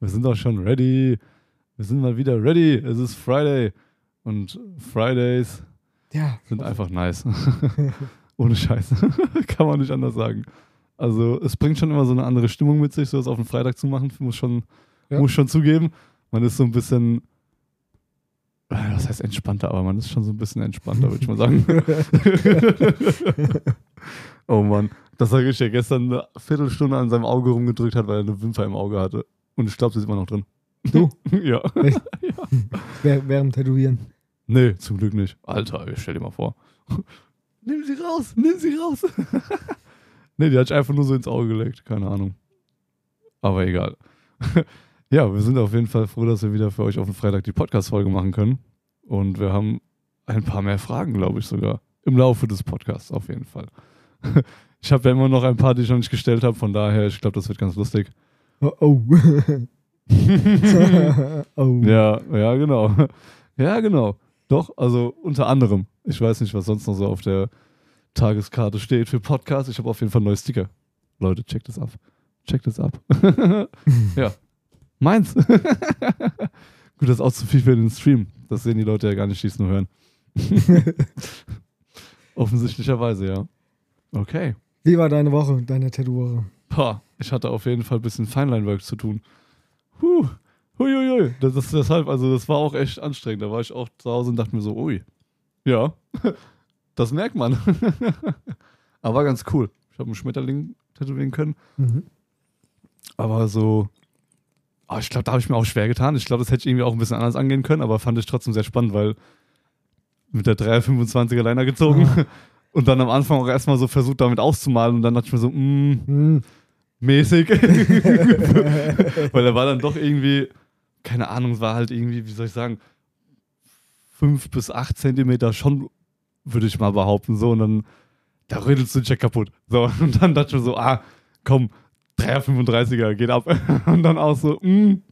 wir sind doch schon ready. Wir sind mal wieder ready. Es ist Friday. Und Fridays Ja. sind einfach nice. Ohne Scheiß. Kann man nicht anders sagen. Also, es bringt schon immer so eine andere Stimmung mit sich, so das auf den Freitag zu machen. Muss schon, Ja. muss schon zugeben. Man ist so ein bisschen, äh, was heißt entspannter, aber man ist schon so ein bisschen entspannter, würde ich mal sagen. oh Mann. Das sage ich ja gestern eine Viertelstunde an seinem Auge rumgedrückt hat, weil er eine Wimper im Auge hatte. Und ich glaube, sie ist immer noch drin. Du? ja. Währ- Während Tätowieren. Nee, zum Glück nicht. Alter, ich stell dir mal vor. nimm sie raus, nimm sie raus. nee, die hat ich einfach nur so ins Auge gelegt. Keine Ahnung. Aber egal. ja, wir sind auf jeden Fall froh, dass wir wieder für euch auf den Freitag die Podcast-Folge machen können. Und wir haben ein paar mehr Fragen, glaube ich sogar. Im Laufe des Podcasts auf jeden Fall. ich habe ja immer noch ein paar, die ich noch nicht gestellt habe. Von daher, ich glaube, das wird ganz lustig. Oh. oh. oh. Ja, ja, genau. Ja, genau. Doch, also unter anderem. Ich weiß nicht, was sonst noch so auf der Tageskarte steht für Podcast. Ich habe auf jeden Fall neue Sticker. Leute, checkt das ab. Checkt das ab. ja. Meins. Gut, das ist auch zu viel für den Stream. Das sehen die Leute ja gar nicht, die es nur hören. Offensichtlicherweise, ja. Okay. Wie war deine Woche, deine Tattoo-Woche? Pah, ich hatte auf jeden Fall ein bisschen Feinline-Work zu tun. Huh. Huiuiui. Das ist deshalb, also das war auch echt anstrengend. Da war ich auch zu Hause und dachte mir so, ui. Ja, das merkt man. Aber war ganz cool. Ich habe einen Schmetterling tätowieren können. Mhm. Aber so, ah, ich glaube, da habe ich mir auch schwer getan. Ich glaube, das hätte ich irgendwie auch ein bisschen anders angehen können, aber fand ich trotzdem sehr spannend, weil mit der 325er Liner gezogen Ah. und dann am Anfang auch erstmal so versucht, damit auszumalen und dann dachte ich mir so, mm, Hm. Mäßig. Weil er war dann doch irgendwie, keine Ahnung, war halt irgendwie, wie soll ich sagen, fünf bis acht Zentimeter schon, würde ich mal behaupten, so. Und dann, da rödelst du den Check kaputt. So, und dann dachte ich so, ah, komm, 335er, geht ab. Und dann auch so, mm,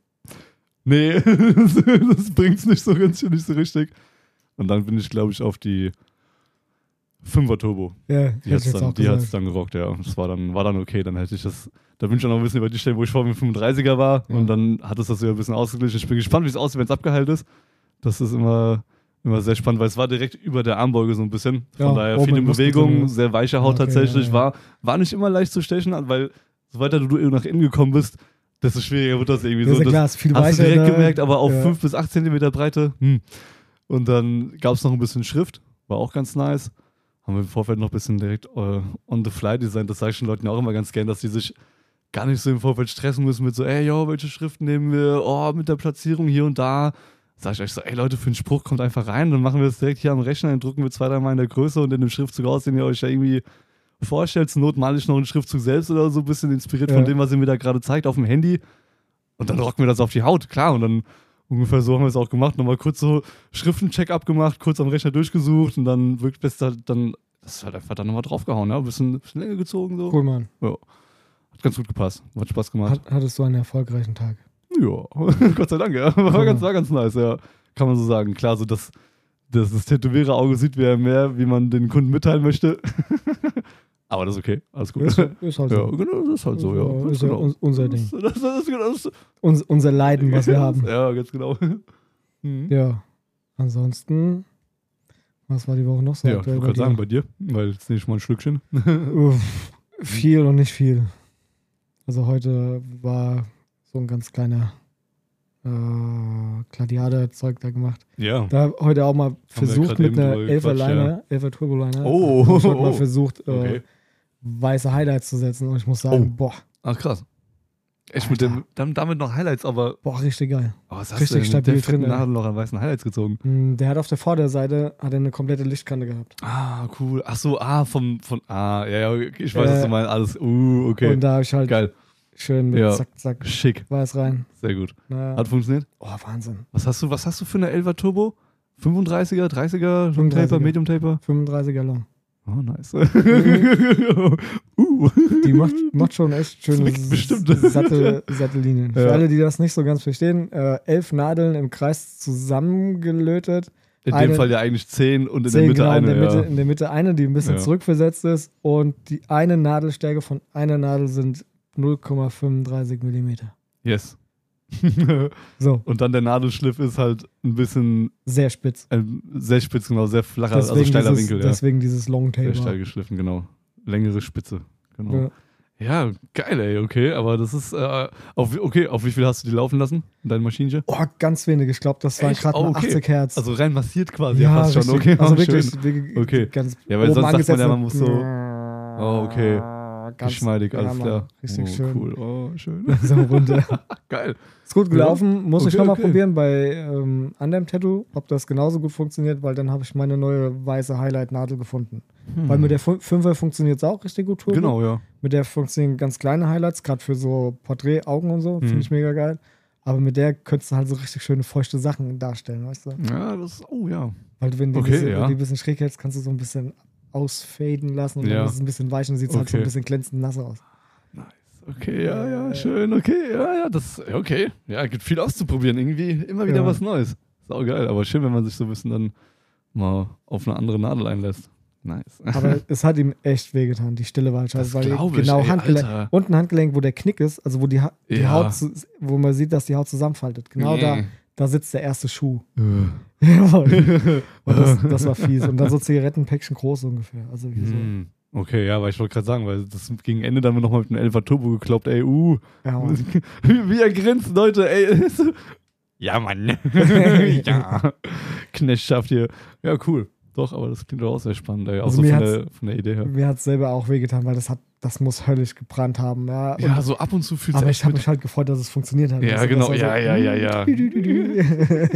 nee, das, das bringt's nicht so nicht so richtig. Und dann bin ich, glaube ich, auf die 5er Turbo. Ja, Die hat jetzt dann, die hat's dann gerockt, ja. Das war dann, war dann okay. Dann hätte ich das, da bin ich auch noch ein bisschen über die Stelle, wo ich vor mir 35er war. Ja. Und dann hat es das wieder ein bisschen ausgeglichen. Ich bin gespannt, wie es aussieht, wenn es abgeheilt ist. Das ist immer, immer sehr spannend, weil es war direkt über der Armbeuge so ein bisschen. Von Ja, daher viele Bewegungen, sehr weiche Haut okay, tatsächlich. ja. War, war nicht immer leicht zu stechen, weil so weiter du nach innen gekommen bist, desto schwieriger wird das irgendwie Ja, so. ist ja Das klar, ist viel hast du weicher. direkt ne? gemerkt, aber auf Ja. 5 bis 8 Zentimeter Breite. Hm. Und dann gab es noch ein bisschen Schrift, war auch ganz nice. Haben wir im Vorfeld noch ein bisschen direkt äh, on the fly designt. Das sage ich den Leuten ja auch immer ganz gern, dass die sich gar nicht so im Vorfeld stressen müssen mit so, ey, yo, welche Schriften nehmen wir? Oh, mit der Platzierung hier und da. Sag ich euch so, ey Leute, für den Spruch kommt einfach rein, dann machen wir das direkt hier am Rechner, dann drucken wir zwei, dreimal in der Größe und in dem Schriftzug aus, den ihr euch ja irgendwie vorstellt. Zur Not male ich noch einen Schriftzug selbst oder so, ein bisschen inspiriert von Ja. dem, was ihr mir da gerade zeigt, auf dem Handy. Und dann rocken wir das auf die Haut, klar. Und dann ungefähr so haben wir es auch gemacht. Nochmal kurz so Schriften-Check-up gemacht, kurz am Rechner durchgesucht und dann wirklich best dann, das ist halt einfach dann nochmal draufgehauen, ja. Ein bisschen, bisschen länger gezogen so. Cool, Mann. Hat ganz gut gepasst. Hat Spaß gemacht. Hat, hattest du einen erfolgreichen Tag? Ja, Gott sei Dank, ja. War ganz, war ganz nice, ja. Kann man so sagen. Klar, so das, das, das Tätowierer-Auge sieht wie mehr, wie man den Kunden mitteilen möchte. Aber das ist okay. Alles gut. Ist, ist halt Ja, so. genau, das ist halt so, ja. Ist Ganz ja genau. un- unser Ding. Das, das, das, das, das, Uns, unser Leiden, was wir haben. Ja, ganz genau. Mhm. Ja. Ansonsten, was war die Woche noch so Ja, ich wollte gerade sagen, bei dir, weil jetzt nehme ich mal ein Schlückchen. Uff, viel und nicht viel. Also heute war so ein ganz kleiner äh, Gladiator-Zeug da gemacht. Ja. Da heute auch mal versucht mit einer drüber 11er gequatscht, Liner, 11er Turboliner. Oh, ich heute oh, mal oh. versucht, äh, Okay. Weiße Highlights zu setzen und ich muss sagen, Oh. boah, Ach, krass. Echt mit dem, damit noch Highlights, aber boah, richtig geil. oh, was hast Richtig du denn stabil drin. Nadel noch an weißen Highlights gezogen? Hm, Der hat auf der Vorderseite hat eine komplette Lichtkante gehabt. Ah, cool. Ach so, ah, vom, von, ah, ja, ja, ich weiß, was Äh, du meinst. Alles, uh, okay. Und da habe ich halt Geil. schön mit Ja. zack, zack, Schick. weiß rein. Sehr gut. Na, Hat funktioniert? oh, Wahnsinn. Was hast du, was hast du für eine 11er Turbo? 35er, 30er, Long 35er. Taper, Medium Taper? 35er lang. Oh, nice. Mhm. uh. Die macht, macht schon echt schöne Zwickt bestimmt. Sattel, Sattellinien. Für Ja. alle, die das nicht so ganz verstehen, äh, elf Nadeln im Kreis zusammengelötet. In Eine- dem Fall ja eigentlich 10 und in Zehn, der Mitte genau, eine. in, der Mitte, ja. in der Mitte eine, die ein bisschen Ja. zurückversetzt ist. Und die eine Nadelstärke von einer Nadel sind 0,35 Millimeter. Yes. So, Und dann der Nadelschliff ist halt ein bisschen sehr spitz. ein sehr spitz, genau, sehr flacher, also Deswegen, steiler dieses, Winkel, ja. deswegen dieses Long Sehr steil geschliffen, genau. Längere Spitze. Genau. Ja. Ja, geil, ey, okay, aber das ist, äh, auf, okay, auf wie viel hast du die laufen lassen, dein Maschinchen? Oh, ganz wenig. Ich glaube, das waren gerade Oh, okay. 80 Hertz. Also rein massiert quasi, ja, fast schon, okay. Also oh, wirklich, wirklich Okay. ganz Ja, weil sonst sagt man ja, man muss so- Oh, okay. Ganz Geschmeidig, alles Hammer. klar. Richtig oh, schön. Cool, oh, schön. So runter. geil. Ist gut gelaufen, muss ich Okay, nochmal okay. probieren bei ähm, anderem Tattoo, ob das genauso gut funktioniert, weil dann habe ich meine neue weiße Highlight-Nadel gefunden. Weil mit der 5er funktioniert es auch richtig gut. Turbo. Hm. Genau, ja. Mit der funktionieren ganz kleine Highlights, gerade für so Porträt-Augen und so, Mhm. finde ich mega geil. Aber mit der könntest du halt so richtig schöne feuchte Sachen darstellen, weißt du? Ja, das, oh ja. Weil wenn du Okay, die, bisschen, ja. wenn die ein bisschen schräg hältst, kannst du so ein bisschen ausfaden lassen und Ja. dann ist es ein bisschen weich und sieht halt so ein Okay. bisschen glänzend nass aus. Nice. Okay, ja, ja, schön, okay, ja, ja, das, okay. Ja, gibt viel auszuprobieren, irgendwie immer wieder Ja. was Neues. Sau geil, aber schön, wenn man sich so ein bisschen dann mal auf eine andere Nadel einlässt. Nice. Aber es hat ihm echt wehgetan. Die Stille war halt scheiße, weil ich, genau ey, Handgelenk, Alter. unten Handgelenk, wo der Knick ist, also wo die, ha die Ja. Haut, wo man sieht, dass die Haut zusammenfaltet. Genau da, da sitzt der erste Schuh. Und das, das war fies. Und dann so Zigarettenpäckchen groß ungefähr. Also wie so. Hm. Okay, ja, weil ich wollte gerade sagen, weil das gegen Ende dann nochmal mit einem 11er Turbo gekloppt, ey, uh. Ja. Wie er grinst, Leute, ey. ja, Mann. ja. Knechtschaft hier. Ja, cool. Doch, aber das klingt doch auch sehr spannend, ey. Auch Also so von der, von der Idee her. Mir hat es selber auch wehgetan, weil das hat, das muss höllisch gebrannt haben. Ja, und, Ja, so ab und zu fühlt aber es ich habe mich halt gefreut, dass es funktioniert hat. Ja, Also, genau. das Ja, ja, ja, ja. ja.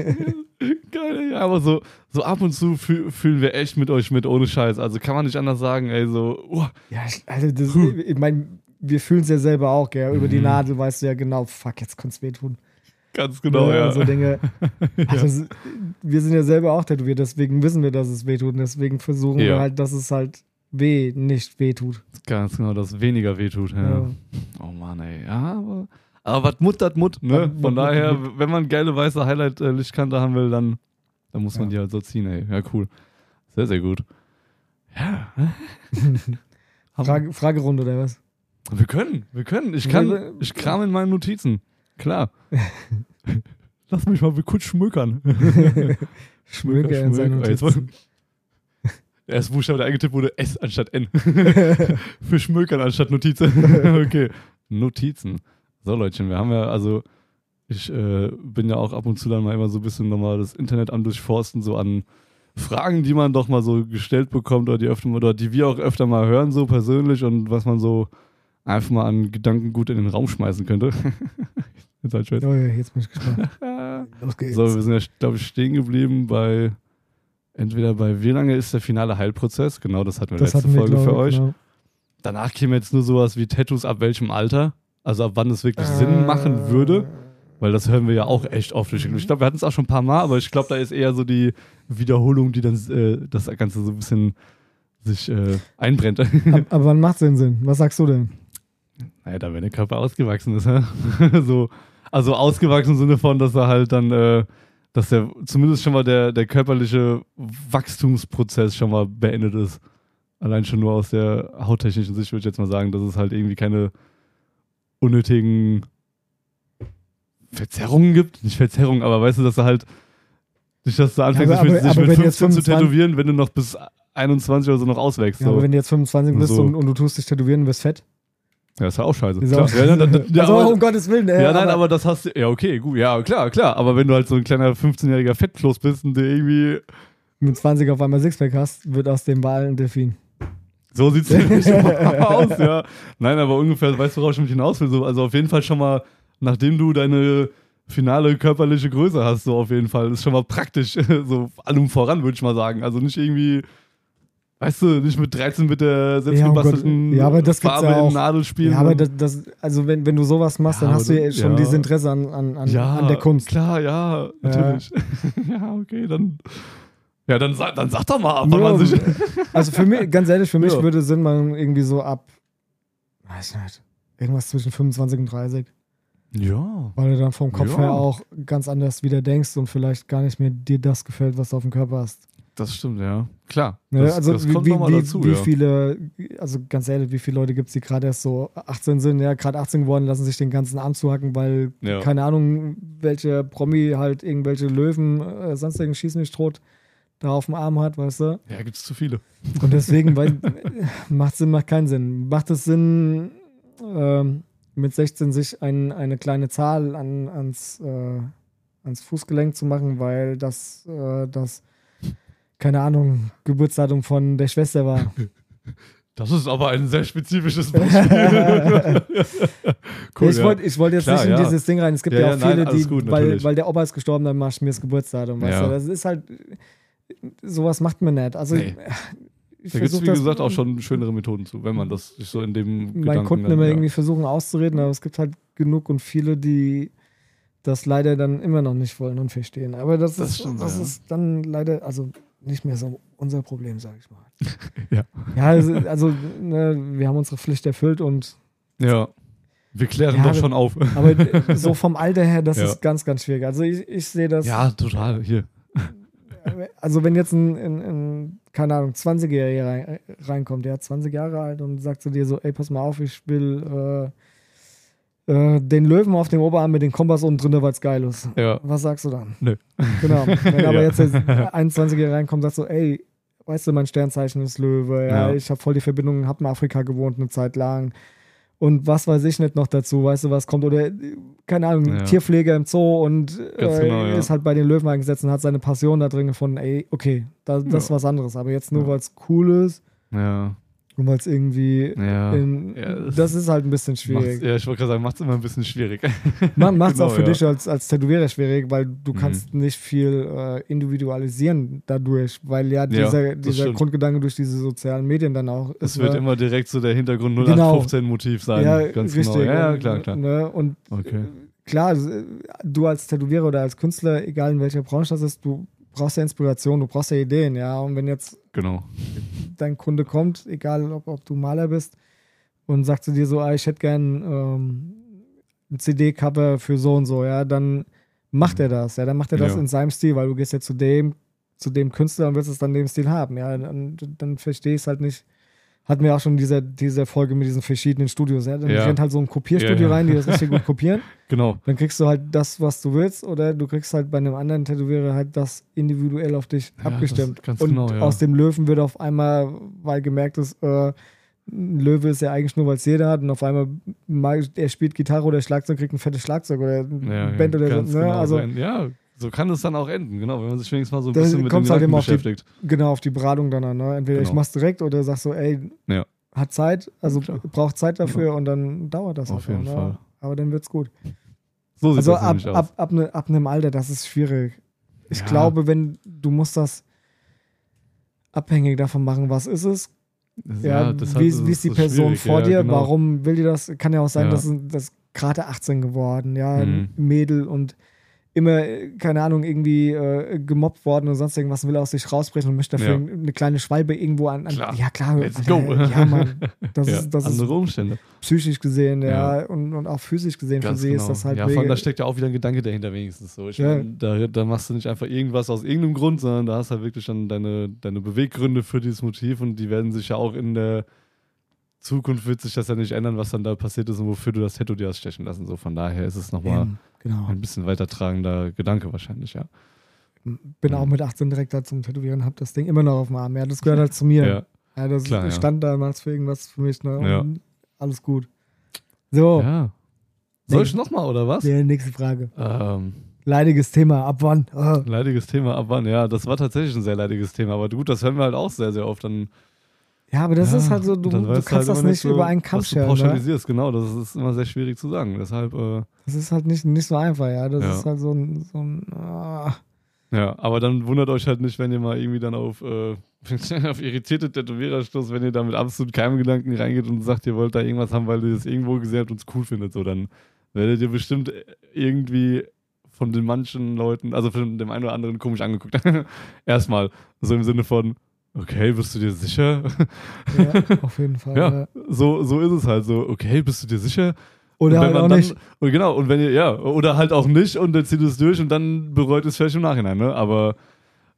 Geil, ja, aber so, so ab und zu fühl, fühlen wir echt mit euch mit, ohne Scheiß. Also kann man nicht anders sagen, ey, so, oh, Ja, ich- also das, Puh. ich meine, wir fühlen es ja selber auch, gell? Über die Mhm. Nadel weißt du ja genau, fuck, jetzt könnte es wehtun. ganz genau, ja. und So Dinge. Also, s- Wir sind ja selber auch tätowiert, deswegen wissen wir, dass es wehtut. Und deswegen versuchen Ja. wir halt, dass es halt weh nicht wehtut. Ganz genau, dass weniger wehtut. Ja. Ja. Oh Mann, ey. Ja, aber, aber was Mut, dat Mut, ne? Von Mut, daher, Mut. wenn man geile weiße Highlight-Lichtkante haben will, dann, dann muss man Ja. die halt so ziehen, ey. Ja, cool. Sehr, sehr gut. Ja. Frage, Fragerunde oder was? Wir können, wir können. Ich kann, ich kram in meinen Notizen. Klar. Lass mich mal kurz schmökern. Schmöke in seinen Schmöker. Notizen. Der erste Buchstabe, der eingetippt wurde, S anstatt N. Für Schmökern anstatt Notizen. okay. Notizen. So, Leutchen, wir haben ja, also, ich äh, bin ja auch ab und zu dann mal immer so ein bisschen nochmal das Internet am Durchforsten, so an Fragen, die man doch mal so gestellt bekommt oder die öfter mal, oder die wir auch öfter mal hören, so persönlich und was man so einfach mal an Gedanken gut in den Raum schmeißen könnte. Jetzt halt. Oh, ja, jetzt bin ich gespannt. Los geht's. So, wir sind ja, glaube ich, stehen geblieben bei entweder bei wie lange ist der finale Heilprozess? Genau, das hatten wir das letzte hatten wir, Folge für euch. genau. Danach käme jetzt nur sowas wie Tattoos ab welchem Alter? Also ab wann es wirklich Sinn machen würde? Weil das hören wir ja auch echt oft. Ich glaube, wir hatten es auch schon ein paar Mal, aber ich glaube, da ist eher so die Wiederholung, die dann äh, das Ganze so ein bisschen sich äh, einbrennt. Ab, aber wann macht es denn Sinn? Was sagst du denn? Naja, da wenn der Körper ausgewachsen ist, so, also ausgewachsen im Sinne von, dass er halt dann, äh, dass der zumindest schon mal der, der körperliche Wachstumsprozess schon mal beendet ist. Allein schon nur aus der hauttechnischen Sicht würde ich jetzt mal sagen, dass es halt irgendwie keine unnötigen Verzerrungen gibt. Nicht Verzerrungen, aber weißt du, dass er halt nicht, dass du anfängst, aber- dich mit, aber mit wenn du jetzt 15 zu 25 tätowieren, wenn du noch bis 21 oder so noch auswächst. Ja, so. aber wenn du jetzt 25 bist So. und, und du tust dich tätowieren und wirst fett. Ja, ist ja auch scheiße. Ist Klar. auch- ja, ja, ja, ja, also, aber- um Gottes Willen. Äh, Ja, nein, aber das hast du. Ja, okay, gut. Ja, klar, klar. Aber wenn du halt so ein kleiner 15-jähriger Fettkloß bist und der irgendwie. mit 20 auf einmal Sixpack hast, wird aus dem Wal ein Delfin. So sieht's nämlich aus, ja. Nein, aber ungefähr, weißt du, worauf ich mich hinaus will? So, also auf jeden Fall schon mal, nachdem du deine finale körperliche Größe hast, so auf jeden Fall, ist schon mal praktisch. So allem voran, würde ich mal sagen. Also nicht irgendwie. Weißt du, nicht mit 13 mit der selbstgebastelten Ja, Gott- ja, aber das Farbe ja auch. im Nadel spielen. Ja, aber das, das, also wenn, wenn du sowas machst, Ja, dann hast du ja schon dieses Interesse an, an, an, ja, an der Kunst. Klar, ja, natürlich. Ja, okay, dann. Ja, dann, sag- dann sag doch mal, ab, man sich. Also für mich, ganz ehrlich, für mich würde Sinn machen, irgendwie so ab, weiß nicht, irgendwas zwischen 25 und 30. Ja. Weil du dann vom Kopf her auch ganz anders wieder denkst und vielleicht gar nicht mehr dir das gefällt, was du auf dem Körper hast. Das stimmt, ja. Klar. Ne, Das, also das wie, kommt wie, wie, dazu, wie ja. viele, also ganz ehrlich, wie viele Leute gibt es, die gerade erst so 18 sind, ja, gerade 18 geworden, lassen sich den ganzen Arm zuhacken, weil, Ja. keine Ahnung, welche Promi halt irgendwelche Löwen, äh, sonstigen Schießen nicht tot da auf dem Arm hat, weißt du? Ja, gibt es zu viele. Und deswegen, weil, macht Sinn, macht keinen Sinn. Macht es Sinn, ähm, mit 16 sich ein, eine kleine Zahl an, ans, äh, ans Fußgelenk zu machen, weil das, äh, das, keine Ahnung, Geburtsdatum von der Schwester war. Das ist aber ein sehr spezifisches Beispiel. cool, ich ja. wollte ich wollt jetzt Klar, nicht in ja. dieses Ding rein. Es gibt Ja, ja, ja, auch nein, viele, alles die, gut, weil, weil der Opa ist gestorben, dann machst du mir das Geburtsdatum. Weißt Ja. du? Das ist halt, sowas macht man nicht. Also, Nee. ich Da gibt es, wie gesagt, auch schon schönere Methoden zu, wenn man das so in dem meinen Gedanken Kunden immer ja. irgendwie versuchen auszureden, aber es gibt halt genug und viele, die das leider dann immer noch nicht wollen und verstehen. Aber das, Das ist, stimmt, das ja. ist dann leider, also nicht mehr so unser Problem, sage ich mal. Ja. Ja, also, also ne, wir haben unsere Pflicht erfüllt und Ja. Wir klären Ja, doch schon auf. aber so vom Alter her, das Ja. ist ganz, ganz schwierig. Also ich, ich sehe das. ja, total. Hier. Also wenn jetzt ein, ein, ein keine Ahnung, 20-Jähriger rein, reinkommt, der hat 20 Jahre alt und sagt zu dir so, ey, pass mal auf, ich will äh, äh, den Löwen auf dem Oberarm mit dem Kompass unten drin, weil es geil ist. Ja. Was sagst du dann? Nö. Genau. Wenn aber Ja. jetzt der 21-Jährige reinkommt und sagt so, ey, weißt du, mein Sternzeichen ist Löwe, ja, Ja. ich habe voll die Verbindung, hab in Afrika gewohnt eine Zeit lang. Und was weiß ich nicht noch dazu, weißt du, was kommt? Oder, keine Ahnung, Ja. Tierpfleger im Zoo und äh, genau, ist halt bei den Löwen eingesetzt und hat seine Passion da drin gefunden. Ey, okay, da, das ist was anderes. Aber jetzt nur, weil es cool ist Ja. Weil es irgendwie. Ja. In, Ja, das- das ist halt ein bisschen schwierig. ja, ich wollte gerade sagen, macht es immer ein bisschen schwierig. Man macht es Genau, auch für ja. dich als, als Tätowierer schwierig, weil du Mhm. kannst nicht viel äh, individualisieren dadurch, weil ja Ja, dieser, das dieser stimmt. Grundgedanke durch diese sozialen Medien dann auch Es wird ne? immer direkt so der Hintergrund Genau. 0815-Motiv sein. ja, Ganz richtig. genau. Ja, ja, klar, klar. Ne? Und Okay. klar, du als Tätowierer oder als Künstler, egal in welcher Branche das ist, du brauchst ja Inspiration, du brauchst ja Ideen, ja. Und wenn jetzt Genau. dein Kunde kommt, egal ob, ob du Maler bist, und sagt zu dir so, ah, ich hätte gern ähm, ein CD-Cover für so und so, ja, dann macht er das, ja, dann macht er das Ja. in seinem Stil, weil du gehst ja zu dem, zu dem Künstler und willst es dann in dem Stil haben, ja, dann, dann verstehe ich es halt nicht. Hatten wir auch schon diese, diese Folge mit diesen verschiedenen Studios, ja, dann Ja. rennt halt so ein Kopierstudio Ja, rein, die das richtig gut kopieren, Genau. dann kriegst du halt das, was du willst, oder du kriegst halt bei einem anderen Tätowierer halt das individuell auf dich abgestimmt. und genau, aus dem Löwen wird auf einmal, weil gemerkt ist, äh, ein Löwe ist ja eigentlich nur, weil es jeder hat, und auf einmal, mal, er spielt Gitarre oder Schlagzeug, kriegt ein fettes Schlagzeug oder ein Band oder so. Ne? genau also ja, so kann es dann auch enden, genau, wenn man sich wenigstens mal so ein Da bisschen mit dem halt immer auf die- beschäftigt. genau auf die Beratung dann an. Ne? Entweder ich Genau. mach's direkt oder sagst so, ey, Ja. hat Zeit, also Klar. braucht Zeit dafür und dann dauert das Auf einfach, jeden ne? Fall. Aber dann wird's gut. So sieht Also das ab, aus. ab, ab, ne, ab einem Alter, das ist schwierig. Ich Ja. glaube, wenn du musst das abhängig davon machen, was ist es, ja, wie, es wie ist die so Person vor ja, dir, genau. warum will die das? Kann ja auch sein, Ja. dass das gerade 18 geworden, ja, Mhm. Mädel und immer, keine Ahnung, irgendwie äh, gemobbt worden und sonst irgendwas will aus sich rausbrechen und möchte dafür Ja. eine kleine Schwalbe irgendwo an. an Klar. Ja, klar. Let's Alter, go. Ja, Mann. Das, ja, ist, das ist andere Umstände. psychisch gesehen, ja, Ja. Und, und auch physisch gesehen Ganz für sie genau. ist das halt ja, vor allem, da steckt ja auch wieder ein Gedanke dahinter wenigstens so. Ich Ja. mein, da, da machst du nicht einfach irgendwas aus irgendeinem Grund, sondern da hast du halt wirklich dann deine, deine Beweggründe für dieses Motiv und die werden sich ja auch in der Zukunft wird sich das ja nicht ändern, was dann da passiert ist und wofür du das Tattoo dir hast stechen lassen. So von daher ist es nochmal Eben, genau. ein bisschen weitertragender Gedanke wahrscheinlich, ja. Bin auch mit 18 direkt da zum Tätowieren, hab das Ding immer noch auf dem Arm. Ja, das gehört halt zu mir. Ja, Ja, das Klar, ja. stand damals für irgendwas für mich. Ne? Ja. Alles gut. So, ja. Soll ich nochmal oder was? die nächste Frage. Ähm, Leidiges Thema, ab wann? Leidiges Thema, ab wann? Ja, das war tatsächlich ein sehr leidiges Thema, aber gut, das hören wir halt auch sehr, sehr oft. Dann Ja, aber das Ja, ist halt so, du, du kannst halt das nicht so, über einen Kamm was du scheren. Ne? pauschalisierst, genau, das ist immer sehr schwierig zu sagen. Deshalb, äh, Das ist halt nicht, nicht so einfach, ja. Das Ja. ist halt so ein, so ein ah. ja, aber dann wundert euch halt nicht, wenn ihr mal irgendwie dann auf, äh, auf irritierte Tätowierer stoßt, wenn ihr da mit absolut keinem Gedanken reingeht und sagt, ihr wollt da irgendwas haben, weil ihr das irgendwo gesehen habt und es cool findet, so dann werdet ihr bestimmt irgendwie von den manchen Leuten, also von dem einen oder anderen komisch angeguckt. Erstmal, so im Sinne von, okay, bist du dir sicher? ja, auf jeden Fall. Ja, Ja. so, so ist es halt so. Okay, bist du dir sicher? Oder halt auch man nicht. dann, Und genau, und wenn ihr, ja, oder halt auch nicht und dann zieht es durch und dann bereut es vielleicht im Nachhinein, ne? Aber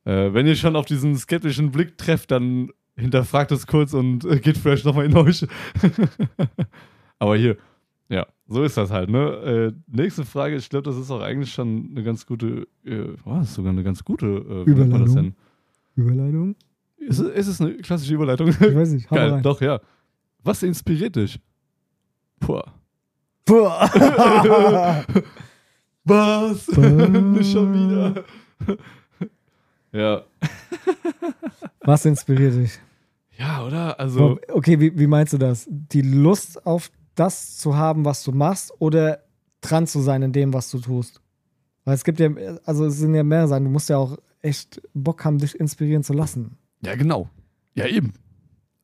Äh, wenn ihr schon auf diesen skeptischen Blick trefft, dann hinterfragt es kurz und äh, geht vielleicht nochmal in euch. Aber hier, ja, so ist das halt, ne? Äh, nächste Frage, ich glaube, das ist auch eigentlich schon eine ganz gute, äh, was, sogar eine ganz gute, äh, denn? Überleitung? Ist, es- ist es eine klassische Überleitung? Ich weiß nicht, hau Geil, rein. doch, ja. Was inspiriert dich? Puh. Boah. Was? Nicht schon wieder. ja. Was inspiriert dich? Ja, oder? Also, Okay, wie, wie meinst du das? Die Lust auf das zu haben, was du machst, oder dran zu sein in dem, was du tust? Weil es gibt ja, also es sind ja mehr Sachen. Du musst ja auch echt Bock haben, dich inspirieren zu lassen. Ja, genau. Ja, eben.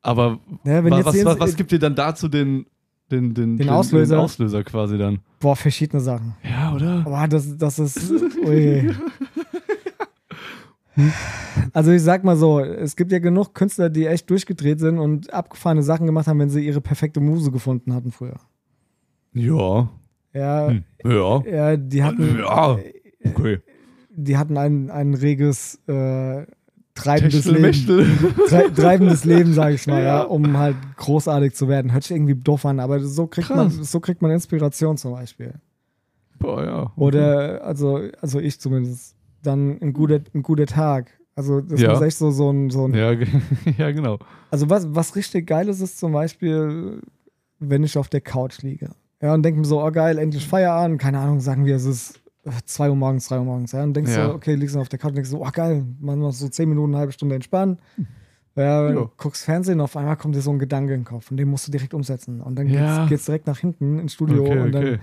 Aber Ja, was, was, was, was gibt dir dann dazu den, den, den, Den Auslöser? Den Auslöser quasi dann? Boah, verschiedene Sachen. Ja, oder? Boah, das, das ist. Ui. Also ich sag mal so, es gibt ja genug Künstler, die echt durchgedreht sind und abgefahrene Sachen gemacht haben, wenn sie ihre perfekte Muse gefunden hatten früher. Ja. Ja, Hm. Ja. ja die hatten, Ja. Okay. die hatten ein, ein reges äh, treibendes Leben. Tre treibendes Leben, sage ich mal, ja. Um halt großartig zu werden. Hört sich irgendwie doof an, aber so kriegt, man, so kriegt man Inspiration zum Beispiel. Boah, ja. Okay. Oder, also, also ich zumindest, dann ein guter, ein guter Tag. Also das Ja. muss echt so, so ein, so ein Ja, ja, genau. Also was, was richtig geil ist, ist zum Beispiel, wenn ich auf der Couch liege. Ja, und denke mir so, oh geil, endlich Feierabend. Keine Ahnung, sagen wir, es ist 2 Uhr morgens, 3 Uhr morgens. Ja, und denkst Ja. so, okay, liegst du auf der Couch und denkst so, oh geil, man noch so 10 Minuten, eine halbe Stunde entspannen. Ja, guckst Fernsehen, auf einmal kommt dir so ein Gedanke in den Kopf und den musst du direkt umsetzen. Und dann Ja. geht's, geht's direkt nach hinten ins Studio Okay, und dann okay.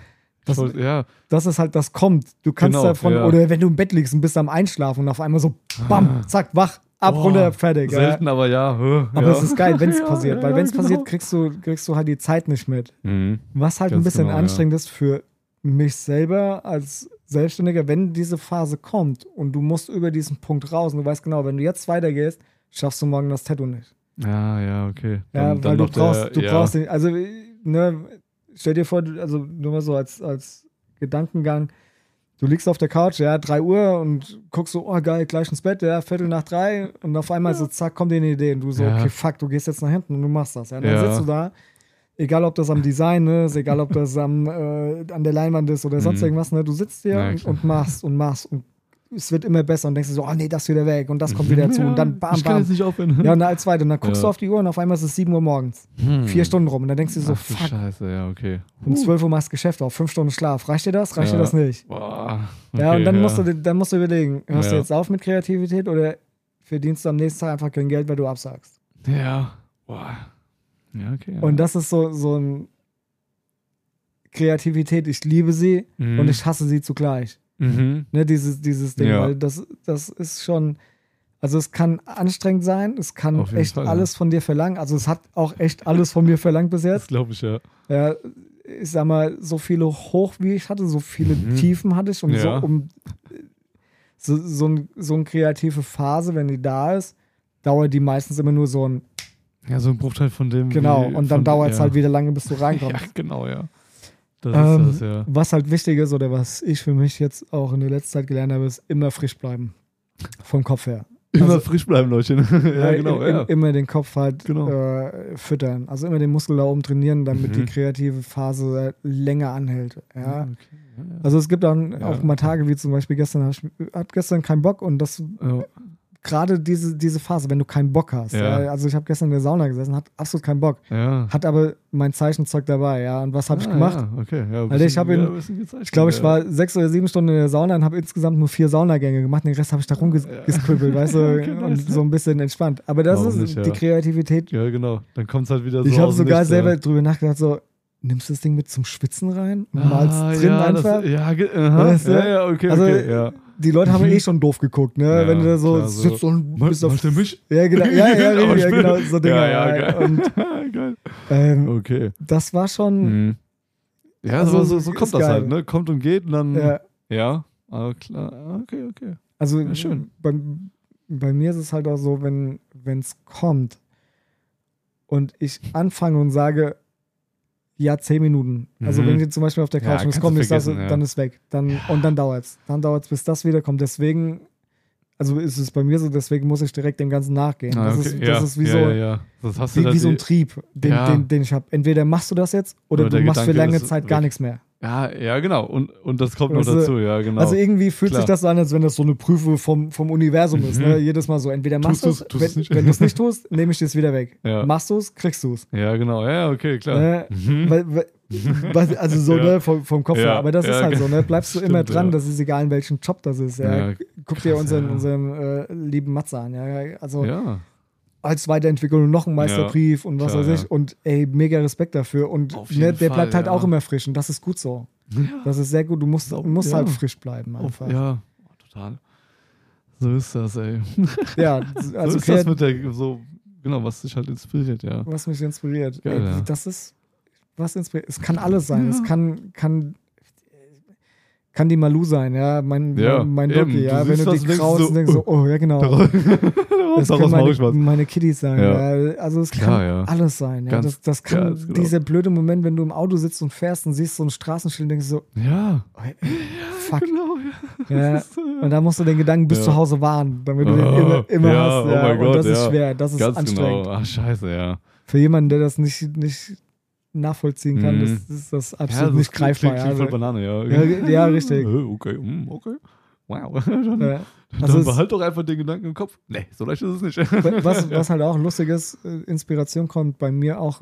das- Ich wollt- ja, das ist halt, das kommt. Du kannst Genau, davon, ja. oder wenn du im Bett liegst und bist am Einschlafen und auf einmal so, bam, zack, wach, ab, Boah, runter, fertig. ja. selten, aber ja. Aber ja. es ist geil, wenn es passiert, weil wenn es genau. passiert, kriegst du, kriegst du halt die Zeit nicht mit. Mhm. Was halt ein Ganz bisschen genau, anstrengend ist für mich selber als Selbstständiger, wenn diese Phase kommt und du musst über diesen Punkt raus und du weißt genau, wenn du jetzt weitergehst, schaffst du morgen das Tattoo nicht. Ja, ja, okay. Ja, Dann- weil dann du noch der- brauchst, du ja. brauchst den, also ne, stell dir vor, also nur mal so als, als Gedankengang, du liegst auf der Couch, ja, 3 Uhr und guckst so, oh geil, gleich ins Bett, ja, Viertel nach drei und auf einmal so, zack, kommt dir eine Idee und du so, Ja. okay, fuck, du gehst jetzt nach hinten und du machst das. Ja, und dann Ja. sitzt du da, egal ob das am Design ist, egal ob das am, äh, an der Leinwand ist oder sonst Mhm. irgendwas, ne, du sitzt hier Ja, und, machst und machst und es wird immer besser und denkst so, oh nee, das wieder weg und das kommt wieder zu und dann bam, ich kann bam. jetzt nicht aufhören. Ja, und dann als weiter. Und dann guckst Ja. du auf die Uhr und auf einmal ist es 7 Uhr morgens. Hm. Vier Stunden rum. Und dann denkst du so, Ach, fuck, Scheiße, ja, okay. um 12 Uhr machst du Geschäft auf, 5 Stunden Schlaf. Reicht dir das? Reicht dir Ja. das nicht? Boah. ja, okay, und dann, Musst du, dann musst du überlegen, hörst du Ja. jetzt auf mit Kreativität oder verdienst du am nächsten Tag einfach kein Geld, weil du absagst? Ja. Boah. Ja, okay. Ja. Und das ist so, so ein Kreativität, ich liebe sie Mhm. und ich hasse sie zugleich. Mhm. Ne, dieses, dieses Ding, Ja. weil das, das ist schon, also es kann anstrengend sein, es kann echt Fall, ja. alles von dir verlangen. Also es hat auch echt alles von mir verlangt bis jetzt. Das glaube ich, ja. Ja, ich sag mal, so viele Hoch wie ich hatte, so viele Mhm. Tiefen hatte ich und so Ja. um so, so, ein, so eine kreative Phase, wenn die da ist, dauert die meistens immer nur so ein Ja, so ein Bruchteil von dem. genau wie- und dann dauert es ja. halt wieder lange, bis du Ja, reinkommst. genau, ja. Das Ähm, das, ja. Was halt wichtig ist oder was ich für mich jetzt auch in der letzten Zeit gelernt habe, ist immer frisch bleiben. Vom Kopf her. Immer also- frisch bleiben, Leute. ja, genau, im, ja. Immer den Kopf halt Genau. äh, füttern. Also immer den Muskel da oben trainieren, damit Mhm. die kreative Phase länger anhält. Ja. okay, ja, ja. Also es gibt dann Ja. auch mal Tage wie zum Beispiel gestern, ich, hat gestern keinen Bock und das Ja. Gerade diese, diese Phase, wenn du keinen Bock hast. Ja. Ja. Also ich habe gestern in der Sauna gesessen, hat absolut keinen Bock, ja. hat aber mein Zeichenzeug dabei, ja. Und was habe ich Ah, gemacht? Ja, okay. Ja, Alter, ich hab ihn- ihn, Ich glaube, ich war sechs oder sieben Stunden in der Sauna und habe insgesamt nur vier Saunagänge gemacht. Den Rest habe ich da rumgeskrüppelt, weißt du, Okay, und so ein bisschen entspannt. Aber das Warum ist nicht, ja. die Kreativität. Ja, genau. Dann kommt es halt wieder so. ich habe sogar selber ja. drüber nachgedacht, so, nimmst du das Ding mit zum Schwitzen rein und malst Ah, drin ja, einfach? Das, ja. Weißt du? ja, ja, okay, Also, okay. Ja. Die Leute haben Mhm. eh schon doof geguckt, ne? Ja, Wenn du da so klar, so. sitzt und Mal- bist auf er mich? Ja, genau, ja, ja, ja, bin- genau, so Dinger. Ja, ja, ja, geil. Und geil. ähm, Okay. das war schon, Mhm. Ja, Also, so, so, so kommt das geil. halt, ne? Kommt und geht und dann. ja, Ja. Ah, klar. Ah, Okay, okay. also Ja, schön. Bei, bei mir ist es halt auch so, wenn es kommt und ich anfange und sage, ja, zehn Minuten. Also Mhm. wenn ich zum Beispiel auf der Ja, Couch es kannst kommt nicht, das, ja. dann ist weg. Dann, Und dann dauert es. Dann dauert es, bis das wiederkommt. Deswegen also ist es bei mir so, deswegen muss ich direkt dem Ganzen nachgehen. Ah, das, okay. ist, ja. das ist wie ja, so, Ja, ja. Wie, wie so ein Trieb, den, Ja. den, den ich habe. Entweder machst du das jetzt oder, Oder du machst für Gedanke lange ist Zeit gar weg. nichts mehr. Ja, ja, genau. Und, und das kommt noch Weißt du, dazu, ja, genau. Also irgendwie fühlt Klar. sich das so an, als wenn das so eine Prüfung vom, vom Universum ist. Mhm. Ne? Jedes Mal so, entweder machst du es, wenn, wenn du es nicht tust, nehme ich dir es wieder weg. Ja. Machst du es, kriegst du es. ja, genau. Ja, okay, klar. Ne? Mhm. Weil, weil, weil, also so Ja. ne, vom, vom Kopf her. Ja, Aber das ist halt so, ne? Bleibst du stimmt, immer dran, das ist egal, in welchem Job das ist. Ja? Ja, Guck dir unseren, unseren äh, lieben Matze an. Ja? Also ja. Als Weiterentwicklung noch ein Meisterbrief und was klar, weiß ich. ja. Und ey, mega Respekt dafür. Und ne, der Fall, bleibt halt ja. auch immer frisch und das ist gut so. Ja. Das ist sehr gut. Du musst, musst ja. halt frisch bleiben Auf, einfach. ja, total. So ist das, ey. Ja, so also ist das mit der, so, genau, was dich halt inspiriert, ja. was mich inspiriert. Geil, Ey, ja. Das ist, was inspiriert. Es kann alles sein. Es Ja. kann, kann, kann die Malu sein, ja, mein, Ja, mein. Doki, Du ja, wenn siehst du die kraust so, denkst so, oh, ja, genau. Daraus, Das daraus mache ich meine, was. meine Kiddies sein. Ja. Ja. Also es Klar, kann ja. alles sein. Ja. Ganz- das, das kann genau. dieser blöde Moment, wenn du im Auto sitzt und fährst und siehst so ein Straßenschild und denkst so, Ja, oh, ey, fuck. genau, ja. Ist, Und da musst du den Gedanken bis zu Hause wahren, damit du den Oh, immer, immer ja, hast. oh Ja. mein und Gott, das ist schwer, das ist Ganz anstrengend. genau. Ach, scheiße, ja. Für jemanden, der das nicht, nicht nachvollziehen kann, Mhm. das, das ist das ja absolut das nicht klingt- greifbar. Klingt, Ja. klingt Banane, ja. Ja, ja, richtig. Okay, mm, okay. Wow. Dann, ja. Also behalt doch einfach den Gedanken im Kopf. Nee, so leicht ist es nicht. was, was halt auch lustig ist, äh, Inspiration kommt bei mir auch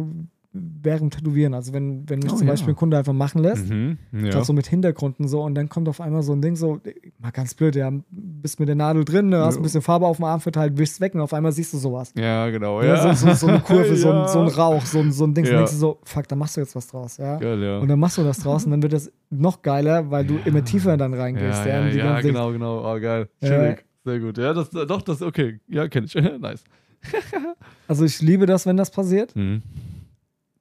während Tätowieren. Also wenn, wenn mich Oh, zum ja. Beispiel ein Kunde einfach machen lässt, Mhm, ja. so mit Hintergründen so und dann kommt auf einmal so ein Ding so, mal ganz blöd, ja, bist mit der Nadel drin, ne, hast ein bisschen Farbe auf dem Arm verteilt, wischst weg und auf einmal siehst du sowas. ja, genau. Ja. Ja. So, so, so eine Kurve, so, ein, so ein Rauch, so ein, so ein Ding. Ja. denkst du so, fuck, da machst du jetzt was draus, ja. Geil, ja. Und dann machst du das draus und dann wird das noch geiler, weil du immer tiefer dann reingehst. ja, Ja, genau, genau. Oh, geil. Chillig. Sehr gut. Ja, das, doch, das, okay. Ja, kenne ich. nice. Also ich liebe das, wenn das passiert. Mhm.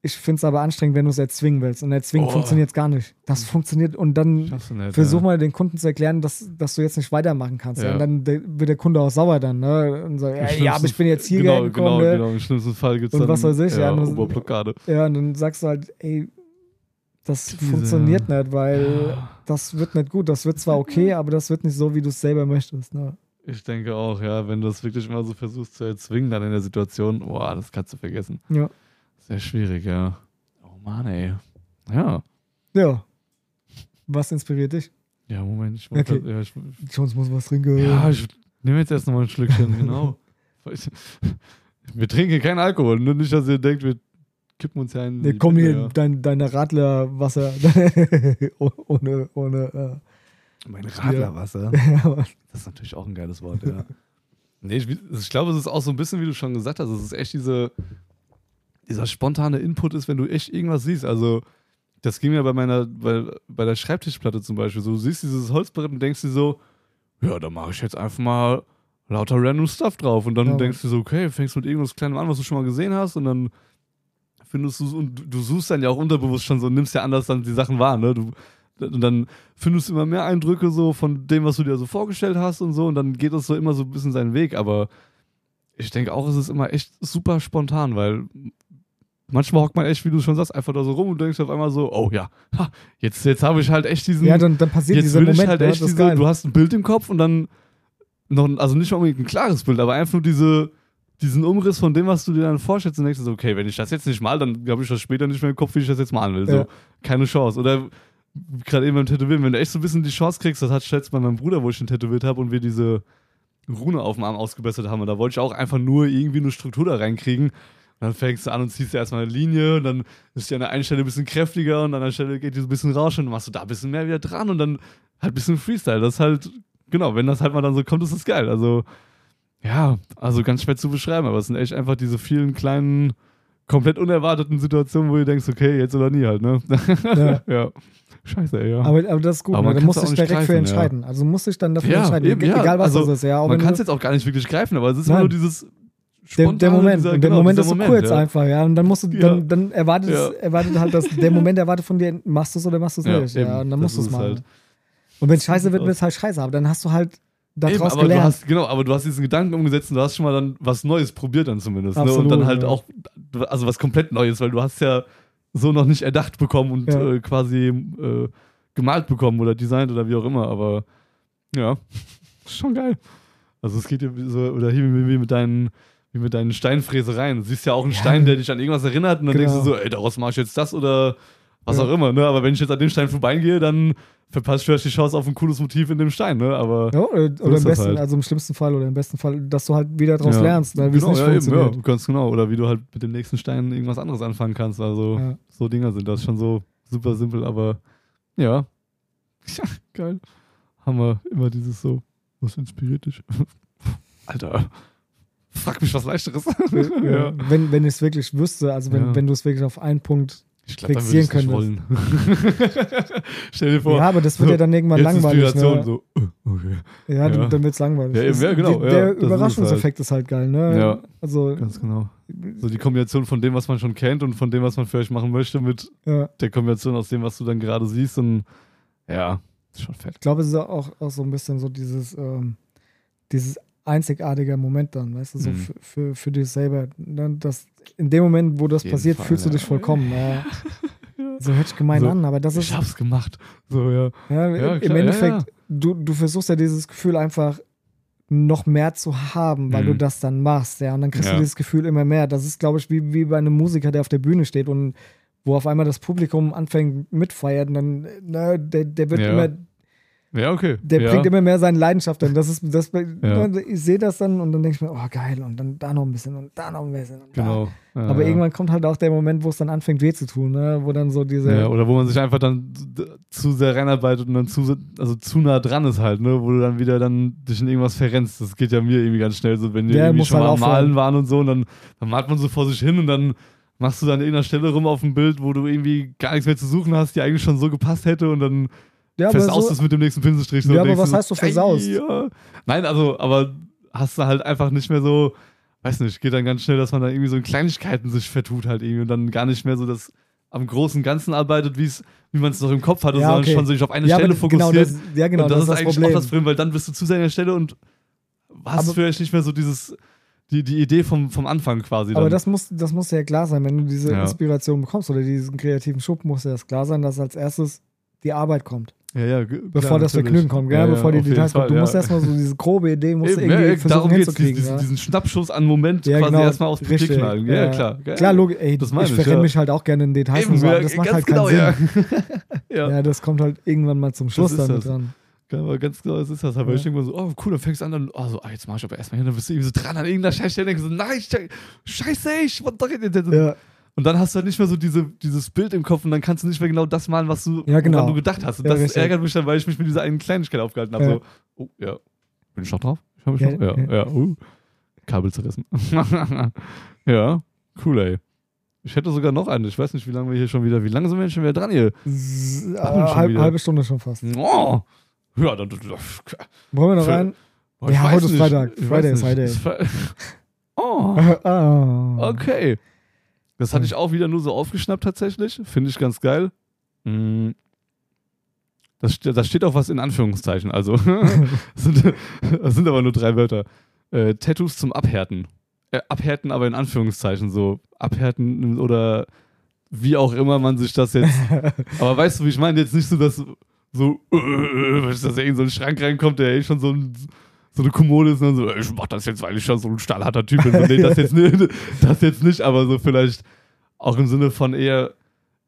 Ich finde es aber anstrengend, wenn du es erzwingen willst. Und erzwingen Oh. funktioniert gar nicht. Das funktioniert und dann nicht. versuch ja. mal den Kunden zu erklären, dass, dass du jetzt nicht weitermachen kannst. Ja. Und dann wird der Kunde auch sauer dann. Ne? Und so, ja, aber ich bin jetzt hier genau, gekommen. genau, ne? genau. Im schlimmsten Fall gibt es Und dann was weiß ich, ja, ja, nur- Oberblockade. Ja, und dann sagst du halt, ey, das Diese- funktioniert nicht, weil das wird nicht gut. Das wird zwar okay, aber das wird nicht so, wie du es selber möchtest. Ne? Ich denke auch, ja, wenn du das wirklich mal so versuchst zu erzwingen, dann in der Situation, boah, das kannst du vergessen. Ja. Sehr schwierig, ja. Oh Mann, ey. Ja. Ja. Was inspiriert dich? Ja, Moment, ich wollte. Okay. Ja, ich, Jones muss was trinken. ja, ich nehme jetzt erst nochmal ein Schlückchen, genau. Wir trinken keinen Alkohol, nur nicht, dass ihr denkt, wir kippen uns ja einen. Nee, komm hier, dein, deine Radlerwasser ohne, ohne Mein Radlerwasser. Äh, Das ist natürlich auch ein geiles Wort, ja. nee, ich, ich glaube, es ist auch so ein bisschen, wie du schon gesagt hast, es ist echt diese, dieser spontane Input ist, wenn du echt irgendwas siehst. Also, das ging mir bei meiner, bei, bei der Schreibtischplatte zum Beispiel so. Du siehst dieses Holzbrett und denkst dir so, ja, da mache ich jetzt einfach mal lauter random Stuff drauf. Und dann Ja, denkst du so, okay, fängst mit irgendwas Kleinem an, was du schon mal gesehen hast und dann findest du und du- suchst dann ja auch unterbewusst schon so, nimmst ja anders dann die Sachen wahr, ne? Du, und dann findest du immer mehr Eindrücke so von dem, was du dir so vorgestellt hast und so und dann geht das so immer so ein bisschen seinen Weg, aber ich denke auch, es ist immer echt super spontan, weil manchmal hockt man echt, wie du schon sagst, einfach da so rum und denkst auf einmal so, oh ja, ha, jetzt, jetzt habe ich halt echt diesen, ja, dann, dann passiert jetzt dieser will Moment. ich halt ne? echt das ist diese, du hast ein Bild im Kopf und dann noch, also nicht mal unbedingt ein klares Bild, aber einfach nur diese, diesen Umriss von dem, was du dir dann vorstellst und denkst so, okay, wenn ich das jetzt nicht mal, dann habe ich das später nicht mehr im Kopf, wie ich das jetzt malen will. So, Ja. keine Chance. Oder gerade eben beim Tätowieren, wenn du echt so ein bisschen die Chance kriegst, das hat ich letztes bei meinem Bruder, wo ich ihn tätowiert habe und wir diese Rune auf dem Arm ausgebessert haben. Und da wollte ich auch einfach nur irgendwie eine Struktur da reinkriegen. Dann fängst du an und ziehst erstmal eine Linie und dann ist die an der einen Stelle ein bisschen kräftiger und an der Stelle geht die so ein bisschen raus und dann machst du da ein bisschen mehr wieder dran und dann halt ein bisschen Freestyle. Das ist halt, genau, wenn das halt mal dann so kommt, ist das geil. Also, ja, also ganz schwer zu beschreiben, aber es sind echt einfach diese vielen kleinen, komplett unerwarteten Situationen, wo du denkst, okay, jetzt oder nie halt, ne? Ja. ja. Scheiße, ey, ja. Aber, aber das ist gut, Aber ne? man da musst du dich direkt für greifen, ja. entscheiden. Also musst du dich dann dafür Ja, entscheiden, eben, ja. egal was Also, das ist. Ja, Man kann es jetzt auch gar nicht wirklich greifen, aber es ist Nein. immer nur dieses der, der Moment, dieser- der genau, Moment ist so kurz ja. einfach, ja. Und dann musst du, Ja. dann, dann erwartet, es, Ja. erwartet halt das, der Moment erwartet von dir, machst du es oder machst du es nicht. eben. Ja, und dann musst du es machen. halt. Und wenn es scheiße wird, wird es halt scheiße. Aber dann hast du halt Eben, daraus du gelernt. hast, genau, aber du hast diesen Gedanken umgesetzt und du hast schon mal dann was Neues probiert dann zumindest. Ne? Absolut, Und dann halt auch, also was komplett Neues, weil du hast ja so noch nicht erdacht bekommen und äh, quasi äh, gemalt bekommen oder designt oder wie auch immer, aber ja, schon geil. Also es geht ja so, oder hier mit deinen, wie mit deinen Steinfräsereien. Du siehst ja auch einen Ja. Stein, der dich an irgendwas erinnert und dann Genau. denkst du so, ey, daraus mach ich jetzt das oder was Ja. auch immer, ne? Aber wenn ich jetzt an dem Stein vorbeigehe, dann verpasst ich vielleicht die Chance auf ein cooles Motiv in dem Stein, ne? Aber Ja, oder, im besten, halt. also im schlimmsten Fall oder im besten Fall, dass du halt wieder daraus Ja. lernst, ne, wie genau, es nicht ja, eben, funktioniert. ja, ganz genau. Oder wie du halt mit dem nächsten Stein irgendwas anderes anfangen kannst. Also Ja. so Dinger sind das schon so super simpel, aber ja. Ja, geil. Haben wir immer dieses so, was inspiriert dich? Alter, frag mich was leichteres. Ja. Wenn, wenn ich es wirklich wüsste, also wenn, Ja. wenn du es wirklich auf einen Punkt. Ich dann ich Fixieren nicht wollen. Stell dir vor, ja, aber das wird ja dann irgendwann jetzt langweilig. Inspiration, Ne? so, äh, okay. Ja, dann- dann wird es langweilig. Ja, eben, ja, genau, die- der das ist es Überraschungseffekt ist halt geil, ne? Ja. Also, Ganz genau. So die Kombination von dem, was man schon kennt und von dem, was man vielleicht machen möchte, mit der Kombination aus dem, was du dann gerade siehst und ja, ist schon fett. Ich glaube, es ist auch, auch so ein bisschen so dieses, ähm, dieses einzigartige Moment dann, weißt du, so Mhm. für, für, für dich selber. Ne? Das, in dem Moment, wo das passiert, Fall, fühlst du ja. dich vollkommen. Ja. So hört sich gemein So, an, aber das ist, Ich hab's gemacht. So, ja. ja, Ja, im klar, ja, Endeffekt. Du, du versuchst ja dieses Gefühl einfach noch mehr zu haben, weil Mhm. du das dann machst, ja, und dann kriegst du dieses Gefühl immer mehr. Das ist, glaube ich, wie, wie bei einem Musiker, der auf der Bühne steht und wo auf einmal das Publikum anfängt mitfeiert und dann, ne, der, der wird immer, Ja, okay. der ja. bringt immer mehr seine Leidenschaft an. Das ist, das, Ja. ne, ich sehe das dann und dann denke ich mir, oh geil, und dann da noch ein bisschen und da noch ein bisschen Genau. Ja. Aber irgendwann kommt halt auch der Moment, wo es dann anfängt weh zu tun, ne? wo dann so diese, Ja, oder wo man sich einfach dann zu sehr reinarbeitet und dann zu, also zu nah dran ist halt, ne? Wo du dann wieder dann dich in irgendwas verrennst. Das geht ja mir irgendwie ganz schnell so, wenn wir irgendwie schon halt mal am. Malen waren und so und dann, dann malt man so vor sich hin und dann machst du dann an irgendeiner Stelle rum auf dem Bild, wo du irgendwie gar nichts mehr zu suchen hast, die eigentlich schon so gepasst hätte und dann ja, aber versaust so, es mit dem nächsten Pinselstrich. So Ja, aber was heißt du versaust? Ja. Nein, also, aber hast du halt einfach nicht mehr so, weiß nicht, geht dann ganz schnell, dass man dann irgendwie so in Kleinigkeiten sich vertut halt irgendwie und dann gar nicht mehr so das am großen Ganzen arbeitet, wie es, wie man es noch im Kopf hatte, Ja, sondern okay. schon sich auf eine ja, Stelle aber fokussiert. Genau, das, ja, genau, und das, das, ist das eigentlich Problem. auch das Problem, weil dann bist du zu sehr an der Stelle und hast Aber- vielleicht nicht mehr so dieses, die, die Idee vom, vom Anfang quasi. Aber dann. das muss, das muss ja klar sein, wenn du diese Ja. Inspiration bekommst oder diesen kreativen Schub, muss ja das klar sein, dass als erstes die Arbeit kommt, ja, ja, g- bevor klar, das natürlich. Vergnügen kommt, gell? Ja, bevor die Details kommen. Du musst erstmal so diese grobe Idee, musst Eben, irgendwie versuchen darum hinzukriegen. diesen, ja. diesen Schnappschuss an Moment quasi genau, erstmal aufs Budget knallen. Ja, klar. Klar, Logik, ey, Das ich verrenne mich halt auch gerne in Details Eben, und so, ja, aber das macht halt genau, keinen Sinn. ja. das kommt halt irgendwann mal zum Schluss das. dran. Ja, aber ganz genau, das ist das. Aber Ja. ich denke mal so, oh cool, dann fängst du an, dann, oh so, ah, jetzt mach ich aber erstmal hin, dann bist du irgendwie so dran an irgendeiner Scheißstelle, denkst so, nein, sche- scheiße, ich wollte doch in Ja, Und dann hast du halt nicht mehr so diese, dieses Bild im Kopf und dann kannst du nicht mehr genau das malen, was du, Ja, genau. du gedacht hast. Und Ja, das richtig. ärgert mich dann, weil ich mich mit dieser einen Kleinigkeit aufgehalten habe. Ja. So, oh, ja, bin ich noch drauf? Ich habe mich Ja, noch, ja, ja, ja. uh. Kabel zerrissen. ja, cool, ey. Ich hätte sogar noch einen. Ich weiß nicht, wie lange wir hier schon wieder, wie lange sind wir denn schon wieder dran hier? S- Ach, halb, wieder. halbe Stunde schon fast. Oh. Ja, dann, Wollen wir noch einen? Oh, Ja, heute ist. Freitag. Friday. Friday. Ist Fre- Oh, Ah. okay. Das hatte ich auch wieder nur so aufgeschnappt tatsächlich. Finde ich ganz geil. Mm. Das, das steht auch was in Anführungszeichen. Also, das, sind, das sind aber nur drei Wörter. Äh, Tattoos zum Abhärten. Äh, abhärten, aber in Anführungszeichen. So abhärten oder wie auch immer man sich das jetzt. aber weißt du, wie ich meine? Jetzt nicht so, dass so, dass da irgend so ein Schrank reinkommt, der eh schon so, ein, so eine Kommode ist und dann so, ich mach das jetzt, weil ich schon so ein stahlharter Typ bin. So, nee, das jetzt nicht, das jetzt nicht, aber so vielleicht auch im Sinne von eher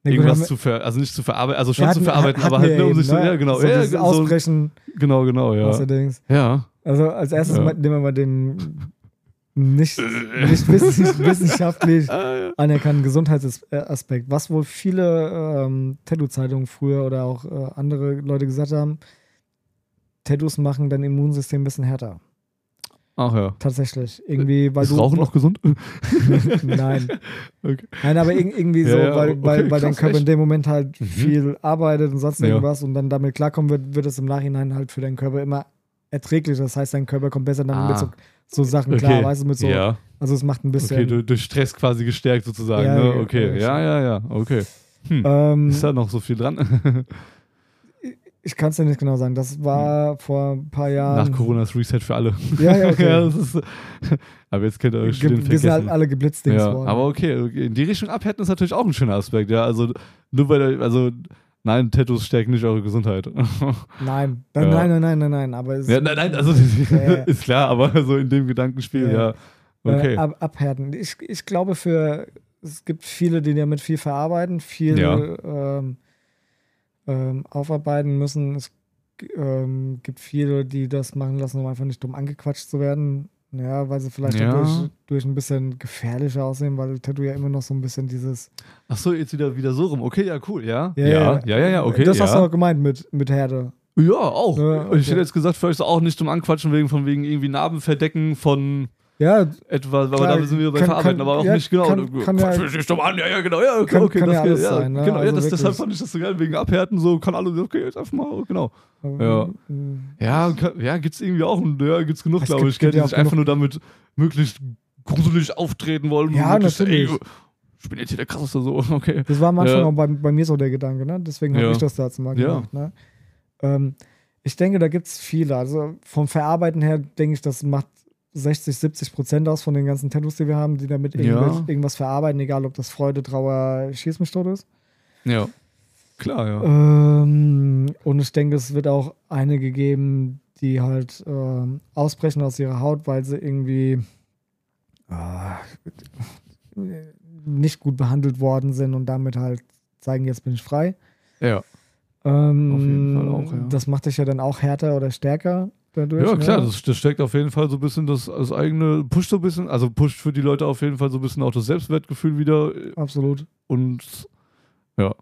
Nee, gut, irgendwas wir- zu ver, also nicht zu verarbeiten, also schon zu hatten- verarbeiten, hatten aber halt ne, um eben, sich ne? ja genau, So ja, so, Ausbrechen genau, genau, ja, der Dings. ja, Also als erstes Ja. mal, nehmen wir mal den nicht, nicht wissen- wissenschaftlich Ah, anerkannten Gesundheitsaspekt. Was wohl viele ähm, Tattoo-Zeitungen früher oder auch äh, andere Leute gesagt haben, Tattoos machen dein Immunsystem ein bisschen härter. Ach ja. Tatsächlich. Irgendwie, weil Ist du. Rauchen noch gesund? Nein. Okay. Nein, aber irg- irgendwie Ja, so, ja, weil, okay, weil, weil dein Körper in echt. dem Moment halt Mhm. viel arbeitet und sonst Ja. irgendwas und dann damit klarkommen wird, wird es im Nachhinein halt für deinen Körper immer erträglicher. Das heißt, dein Körper kommt besser dann Ah. mit so, so Sachen klar, weißt du, mit so. ja, Also es macht ein bisschen. okay, du, durch Stress quasi gestärkt sozusagen, Ja, ne? ja, Okay, ja, ja, ja, ja, okay. Hm. ähm, Ist da noch so viel dran? ich kann es dir nicht genau sagen. Das war vor ein paar Jahren. Nach Corona ist Reset für alle. Ja, ja, okay. ja, das ist, aber jetzt könnt ihr euch Ge- Studien wir sind halt vergessen. alle geblitzdings Ja, worden. aber okay, in die Richtung abhärten ist natürlich auch ein schöner Aspekt, ja. Also nur weil, also Nein, Tattoos stärken nicht eure Gesundheit. Nein, nein, Ja. nein, nein, nein, nein, nein, aber es ja, nein, nein, also Äh. ist klar, aber so in dem Gedankenspiel, Ja. ja. Okay. äh, ab, abhärten. Ich, ich glaube, für es gibt viele, die damit viel verarbeiten, viel Ja. ähm, ähm, aufarbeiten müssen. Es ähm, gibt viele, die das machen lassen, um einfach nicht dumm angequatscht zu werden. Ja, weil sie vielleicht Ja. dadurch durch ein bisschen gefährlicher aussehen, weil Tattoo ja immer noch so ein bisschen dieses. Ach so, jetzt wieder, wieder so rum. Okay, ja, cool, ja. Ja, ja, ja, ja, ja, okay. Das ja. hast du auch gemeint mit, mit Härte. Ja, auch. Ja, Ich okay. hätte jetzt gesagt, vielleicht auch nicht zum Anquatschen wegen von wegen irgendwie Narben verdecken von Ja, etwas, aber da sind wir bei kann- Verarbeiten, kann- aber auch ja, nicht genau. kann- kann ja- nicht dumm an, ja, ja, genau, ja, okay, Kann- okay, kann das ja geht, alles ja, sein, ne? Genau, ja, Also das, wirklich. deshalb fand ich das so geil, wegen Abhärten, so kann alles, okay, jetzt einfach mal, genau. Ja. ähm, Ja, kann, ja, gibt's irgendwie auch, ja, gibt's genug, Es glaube gibt- ich, gibt die ja auch sich einfach nur damit möglichst gruselig auftreten wollen. Ja, natürlich. Ey, ich bin jetzt hier der krasseste, so, okay. Das war Anfang Ja. auch bei, bei mir so der Gedanke, ne? Deswegen habe Ja. ich das dazu mal Ja. gemacht. Ne? Ähm, ich denke, da gibt es viele. Also vom Verarbeiten her denke ich, das macht 60, 70 Prozent aus von den ganzen Tattoos, die wir haben, die damit Ja. irgendwas verarbeiten, egal ob das Freude, Trauer, Schieß mich tot ist. Ja. Klar, ja. Ähm, und ich denke, es wird auch einige geben, die halt ähm, ausbrechen aus ihrer Haut, weil sie irgendwie ah, nicht gut behandelt worden sind und damit halt zeigen, jetzt bin ich frei. Ja. Ähm, Auf jeden Fall auch, ja. Das macht dich ja dann auch härter oder stärker dadurch. Ja, klar, ne? das, das steckt auf jeden Fall so ein bisschen das, das eigene, pusht so ein bisschen, also pusht für die Leute auf jeden Fall so ein bisschen auch das Selbstwertgefühl wieder Absolut. und ja,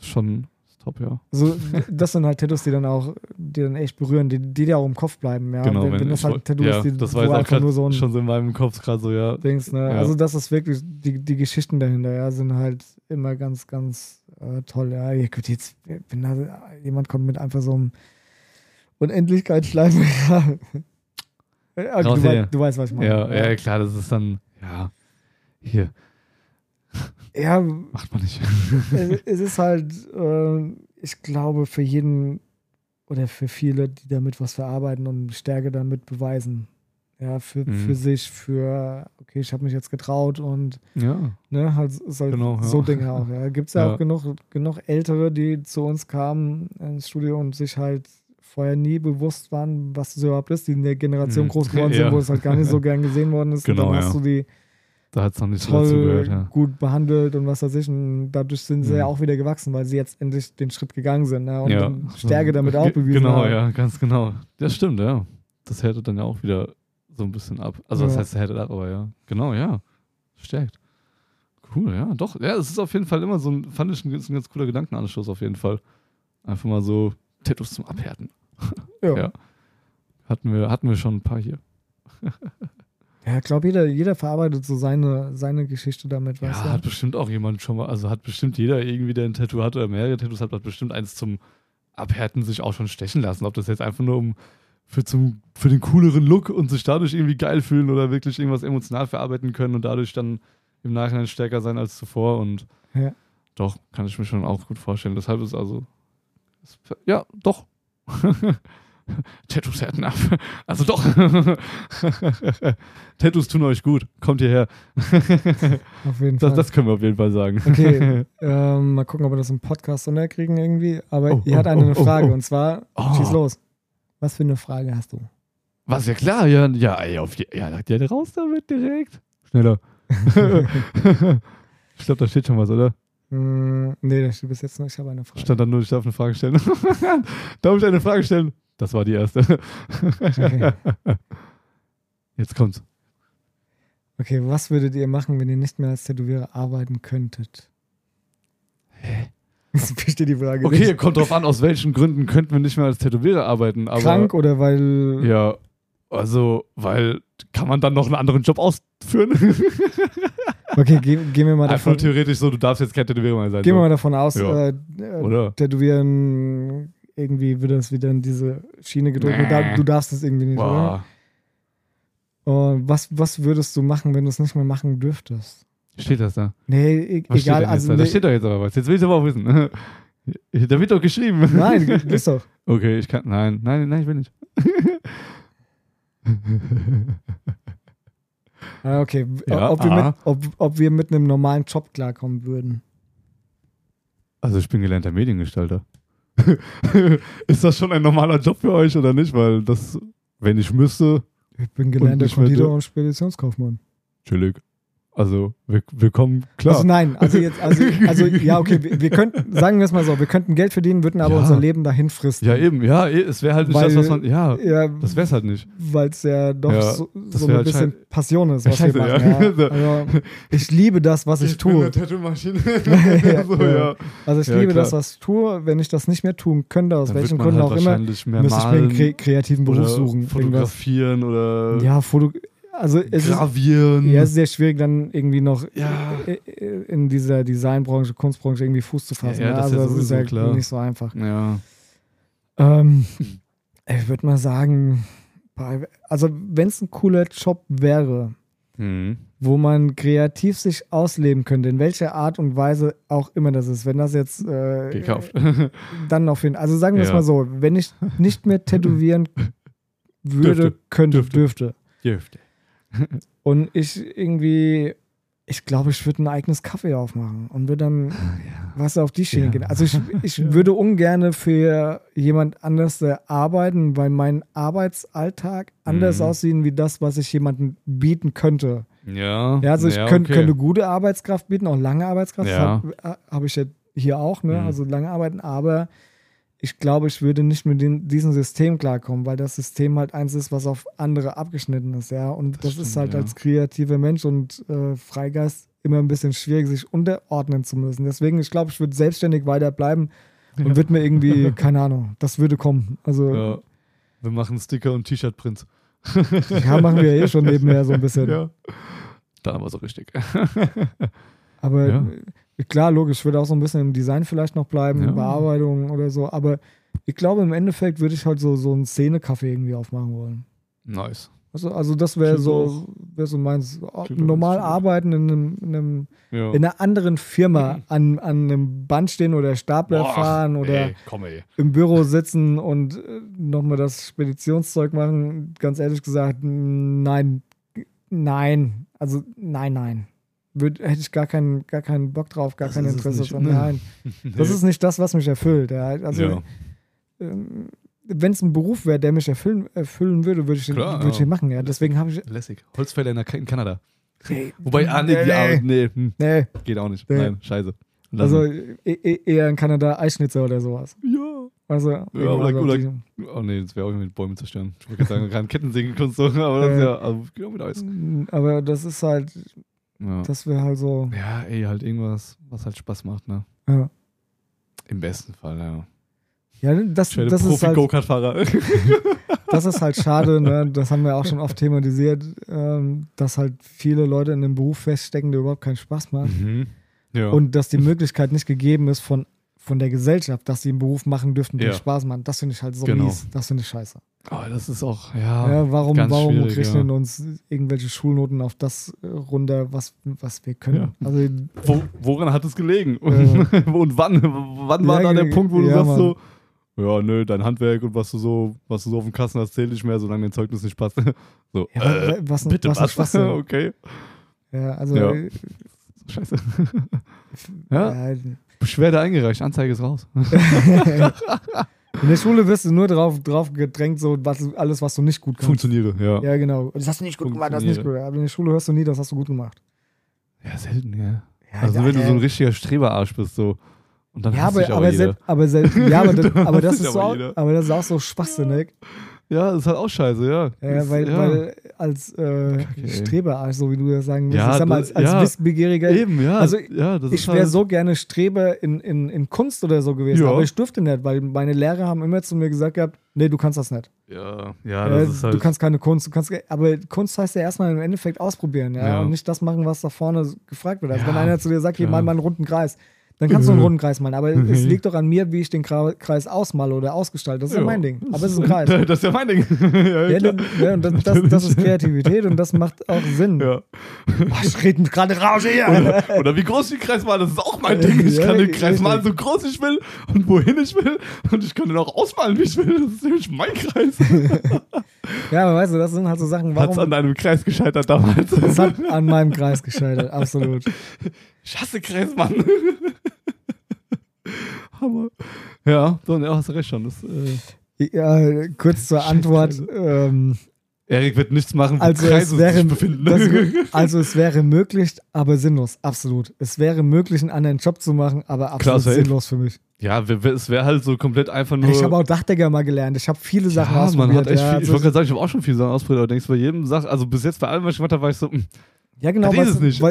schon top, ja. So, das sind halt Tattoos, die dann auch, die dann echt berühren, die, die dir auch im Kopf bleiben, ja. genau, wenn, wenn das halt Tattoos, ja, die das war einfach nur so ein schon so in meinem Kopf gerade so, ja. Dings, ne? Ja. Also das ist wirklich, die, die Geschichten dahinter, ja, sind halt immer ganz, ganz äh, toll, ja. Ihr könnt jetzt, wenn da jemand kommt mit einfach so einem Unendlichkeitsschleim, ja. Ja, Raus du, wei- du weißt, was ich meine. Ja, ja, klar, das ist dann, ja, hier, ja macht man nicht. es, es ist halt, äh, ich glaube, für jeden oder für viele, die damit was verarbeiten und Stärke damit beweisen. Ja, für, Mhm. für sich, für, okay, ich habe mich jetzt getraut und ja, ne, halt, halt Genau, ja. so Dinge auch. Ja. Gibt es ja, Ja. auch genug, genug Ältere, die zu uns kamen ins Studio und sich halt vorher nie bewusst waren, was das überhaupt ist, die in der Generation Mhm. groß geworden Ja. sind, wo es halt gar nicht so gern gesehen worden ist. Genau, und dann ja. hast du die da hat es noch nicht so toll gehört, ja. gut behandelt und was weiß ich. Und dadurch sind sie Mhm. ja auch wieder gewachsen, weil sie jetzt endlich den Schritt gegangen sind ne? und ja. Stärke damit auch bewiesen Genau, haben. ja, ganz genau. Das stimmt, ja. Das härtet dann ja auch wieder so ein bisschen ab. Also, Ja. heißt härtet ab, aber ja. Genau, ja. Stärkt. Cool, ja, doch. Ja, es ist auf jeden Fall immer so ein, fand ich ein, ein ganz cooler Gedankenanstoß auf jeden Fall. Einfach mal so Tattoos zum Abhärten. Ja. Ja. Hatten wir, hatten wir schon ein paar hier. Ja, ich glaube, jeder, jeder verarbeitet so seine, seine Geschichte damit, ja, du? hat bestimmt auch jemand schon mal, also hat bestimmt jeder irgendwie, der ein Tattoo hat oder mehrere Tattoos hat, hat bestimmt eins zum Abhärten sich auch schon stechen lassen. Ob das jetzt einfach nur um für, zum, für den cooleren Look und sich dadurch irgendwie geil fühlen oder wirklich irgendwas emotional verarbeiten können und dadurch dann im Nachhinein stärker sein als zuvor. Und Ja. doch, kann ich mir schon auch gut vorstellen. Deshalb ist also, ist, ja, doch. Tattoos härten ab. Also doch. Tattoos tun euch gut. Kommt hierher. Auf jeden Das, Fall. das können wir auf jeden Fall sagen. Okay, ähm, mal gucken, ob wir das im Podcast unterkriegen irgendwie. Aber Oh, ihr hat oh, eine oh, oh, Frage oh. und zwar, Oh. schieß los. Was für eine Frage hast du? Was, ja klar, ja, ja, ey, auf ja, ja, raus damit direkt. Schneller. ich glaube, da steht schon was, oder? Hm, nee, das steht bis jetzt noch. Ich habe eine Frage. Stand dann nur, ich darf eine Frage stellen. darf ich eine Frage stellen? Das war die erste. Okay. Jetzt kommt's. Okay, was würdet ihr machen, wenn ihr nicht mehr als Tätowierer arbeiten könntet? Hä? Ich verstehe die Frage Okay, nicht. kommt drauf an, aus welchen Gründen könnten wir nicht mehr als Tätowierer arbeiten. Krank oder weil. Ja, also, weil, kann man dann noch einen anderen Job ausführen? Okay, ge gehen wir mal Einfach davon, nur theoretisch so, du darfst jetzt kein Tätowierer mehr sein. gehen wir so. mal davon aus, Ja. äh, äh, Oder? Tätowieren, irgendwie wird das wieder in diese Schiene gedrückt. Nee. du darfst es irgendwie nicht, oder? Boah. Und was, was würdest du machen, wenn du es nicht mehr machen dürftest? Steht das da? Nee, e Was egal. steht Also, da? Nee, steht doch jetzt aber was. Jetzt will ich aber auch wissen. Da wird doch geschrieben. nein, ist doch. Okay, ich kann. Nein, nein, nein, ich will nicht. Ah, okay, Ja, ob, wir mit, ob, ob wir mit einem normalen Job klarkommen würden. Also ich bin gelernter Mediengestalter. ist das schon ein normaler Job für euch oder nicht? Weil das, wenn ich müsste, Ich bin gelernter Konditor und Speditionskaufmann. chillig. Also wir, wir kommen klar. Also nein, also jetzt, also, also ja, okay, wir, wir könnten, sagen wir es mal so, wir könnten Geld verdienen, würden aber Ja. unser Leben dahin fristen. ja, eben, ja, eh, es wäre halt nicht Weil- das, was man. Ja, Ja, das wär's halt nicht. weil es ja doch Ja, so, so ein halt bisschen Passion ist, was wir scheiße, machen. ja. Ja. Also, ich liebe das, was ich, tue. Tattoo-Maschine. Ja, so, ja. ja. Also ich liebe das, was ich tue. Wenn ich das nicht mehr tun könnte, aus Dann welchen Gründen halt auch immer, müsste ich mir einen kreativen Beruf suchen. Irgendwas. fotografieren oder Ja, Foto. Also es ist, gravieren. ja, es ist sehr schwierig, dann irgendwie noch Ja. in dieser Designbranche, Kunstbranche irgendwie Fuß zu fassen. Ja, ja, das ist also ja das ist sowieso ja klar. nicht so einfach. ja. Ähm, ich würde mal sagen, also wenn es ein cooler Job wäre, Mhm. wo man kreativ sich ausleben könnte, in welcher Art und Weise auch immer das ist. Wenn das jetzt äh, Gekauft. dann auf jeden Also sagen wir es mal so, wenn ich nicht mehr tätowieren würde, Dürfte. könnte, Dürfte. dürfte. Dürfte. Und ich irgendwie, ich glaube, ich würde ein eigenes Kaffee aufmachen und würde dann was auf die Schiene Ja. gehen. Also ich, ich würde ungern für jemand anders äh, arbeiten, weil mein Arbeitsalltag anders Mhm. aussehen wie das, was ich jemandem bieten könnte. Ja. Ja, also ich ja, könnt, okay. könnte gute Arbeitskraft bieten, auch lange Arbeitskraft. Ja. Habe hab ich ja hier auch, ne? Mhm. also lange arbeiten, aber ich glaube, ich würde nicht mit dem, diesem System klarkommen, weil das System halt eins ist, was auf andere abgeschnitten ist, ja. Und das, Das ist stimmt, halt ja. als kreativer Mensch und äh, Freigeist immer ein bisschen schwierig, sich unterordnen zu müssen. Deswegen, ich glaube, ich würde selbstständig weiterbleiben und Ja. würde mir irgendwie, keine Ahnung, das würde kommen. Also Ja. Wir machen Sticker und T-Shirt-Prints. ja, machen wir ja eh schon nebenher so ein bisschen. Ja. Da aber so richtig. Aber Ja. Klar, logisch, ich würde auch so ein bisschen im Design vielleicht noch bleiben, Ja. Bearbeitung oder so. Aber ich glaube, im Endeffekt würde ich halt so, so einen Szene-Café irgendwie aufmachen wollen. Nice. Also, also das wäre so, wär so meins. Normal arbeiten in, einem, in, einem, Ja. in einer anderen Firma an, an einem Band stehen oder Stapler Boah, fahren oder Ey, komm ey. im Büro sitzen und äh, nochmal das Speditionszeug machen. Ganz ehrlich gesagt, nein, nein. Also nein, nein. Würd, hätte ich gar keinen, gar keinen Bock drauf, gar Das kein Interesse dran. Nein. Das Nee. ist nicht das, was mich erfüllt. Ja. Also, ja. ähm, wenn es ein Beruf wäre, der mich erfüllen, erfüllen würde, würde ich, den- Klar, würde ich ja. den machen. Ja. Deswegen habe ich. lässig. Holzfäller in, in Kanada. Nee, Wobei, ah, nee, nee, die Arbeit, nee, hm, nee. geht auch nicht. Nee. Nein, scheiße. Lassen. Also e e eher in Kanada Eischnitzer oder sowas. ja. Also, oder- auf oder- die- Oh nee, das wäre auch mit Bäume zerstören. Ich wollte gerade sagen, keine Kettensägenkunst, aber das ist Äh. ja, also, geht auch mit Eis. Aber das ist halt, Ja. das wäre halt so. ja, ey, halt irgendwas, was halt Spaß macht, ne? Ja, Im besten Fall, ja. ja das, werde das, ist halt, Profi-Go-Kart-Fahrer. das ist halt schade, ne? das haben wir auch schon oft thematisiert, ähm, dass halt viele Leute in einem Beruf feststecken, der überhaupt keinen Spaß macht. mhm. Ja. Und dass die Möglichkeit nicht gegeben ist von, von der Gesellschaft, dass sie einen Beruf machen dürften, der Ja. Spaß macht. Das finde ich halt so Genau. mies. Das finde ich scheiße. oh, das ist auch, ja. Ja, warum warum rechnen ja. uns irgendwelche Schulnoten auf das äh, runter, was, was wir können? Ja. Also, Wo, woran hat es gelegen? Ja. und wann? Wann war da der Punkt, wo du ja, sagst Mann. so, ja, nö, dein Handwerk und was du so, was du so auf dem Kasten hast, zählt nicht mehr, solange dein Zeugnis nicht passt. so, ja, äh, was, bitte was, was? was, okay. Ja, also äh, Scheiße. ja, ja, Beschwerde eingereicht, Anzeige ist raus. in der Schule wirst du nur drauf, drauf gedrängt, so was, alles, was du nicht gut kannst. Funktioniere, ja. Ja, genau. Das hast du nicht gut gemacht, das hast du nicht gut. Aber in der Schule hörst du nie, das hast du gut gemacht. Ja, selten, ja. Ja, Also da- wenn du so ein richtiger Streberarsch bist, so. Und dann ja, hasst aber, dich aber, jeder. selbst, aber, selbst, ja, aber, das, aber, das ist so, aber jeder. aber das ist auch so schwachsinnig. Ja, das ist halt auch scheiße, ja. Ja, weil, ja. weil als äh, ey. Streberarsch, so wie du das sagen willst, Ja, ich sag mal, als, als ja. Wissbegieriger, Eben, ja. Also, ja, das ich ist wäre halt, so gerne Streber in, in, in Kunst oder so gewesen, Ja. aber ich durfte nicht, weil meine Lehrer haben immer zu mir gesagt gehabt, nee, du kannst das nicht. Ja, ja, das Äh, ist halt. Du kannst keine Kunst, du kannst, aber Kunst heißt ja erstmal im Endeffekt ausprobieren, ja, Ja. und nicht das machen, was da vorne gefragt wird. Also Ja, wenn einer zu dir sagt, hier mal mal einen runden Kreis, dann kannst du einen Mhm. runden Kreis malen, aber es Mhm. liegt doch an mir, wie ich den Kreis ausmale oder ausgestalte. Das ist ja, Ja. mein Ding, aber es ist ein Kreis. Das ist ja mein Ding. ja, Ja, dann, ja, und das, das, das ist Kreativität und das macht auch Sinn. ja. Boah, ich rede gerade Rausch hier. Oder, oder wie groß ich den Kreis malen, das ist auch mein Ding. Ich kann den Kreis malen, so groß ich will und wohin ich will. Und ich kann den auch ausmalen, wie ich will. Das ist nämlich mein Kreis. Ja, aber weißt du, das sind halt so Sachen, Hat's an warum. deinem Kreis gescheitert damals? Es hat an meinem Kreis gescheitert, absolut. Ich hasse Kreis, Mann. Hammer. Ja, ja, hast du recht schon. Das, äh, Ja, kurz zur Antwort. Ähm, Erik wird nichts machen, wo Also Kreise es, wäre, sich befinden. das, also es wäre möglich, aber sinnlos, absolut. Es wäre möglich, einen anderen Job zu machen, aber absolut safe. sinnlos für mich. ja, es wäre halt so komplett einfach nur. Ich habe auch Dachdecker mal gelernt. Ich habe viele Sachen ja, ausprobiert. man hat echt ja, viel, ich also- wollte gerade sagen, ich habe auch schon viele Sachen ausprobiert, aber denkst bei jedem Sache, also bis jetzt bei allem, was ich gemacht habe, war ich so, hm, ja, genau, weil es nicht.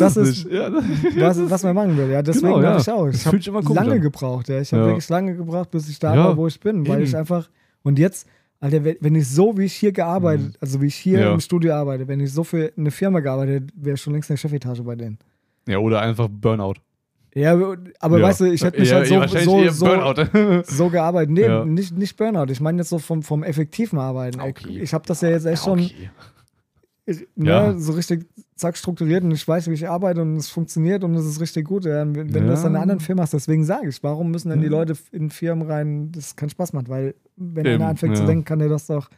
das ist, nicht. Ja, was, was man machen will. Ja, deswegen Genau, ja. ich auch. Ich habe lange an. gebraucht. Ja. Ich habe Ja. wirklich lange gebraucht, bis ich da war, wo ich bin, weil eben. ich einfach und jetzt, Alter, wenn- ich so wie ich hier gearbeitet, also wie ich hier Mhm. Im Studio arbeite, wenn ich so für eine Firma gearbeitet, wäre ich schon längst in der Chefetage bei denen. ja, oder einfach Burnout. Ja, aber weißt du, ich hätte mich halt so, so, so, so gearbeitet. Nee, nicht, nicht Burnout. Ich meine jetzt so vom, vom effektiven Arbeiten. Okay. Ich habe das ja jetzt echt schon ich- ne, Ja. so richtig zack strukturiert und ich weiß, wie ich arbeite und es funktioniert und es ist richtig gut. Ja. Wenn wenn du das Ja. in einer anderen Firma hast, deswegen sage ich, warum müssen denn die Ja. Leute in Firmen rein, das keinen Spaß macht, weil wenn Eben, einer anfängt zu ja. denken, kann der das doch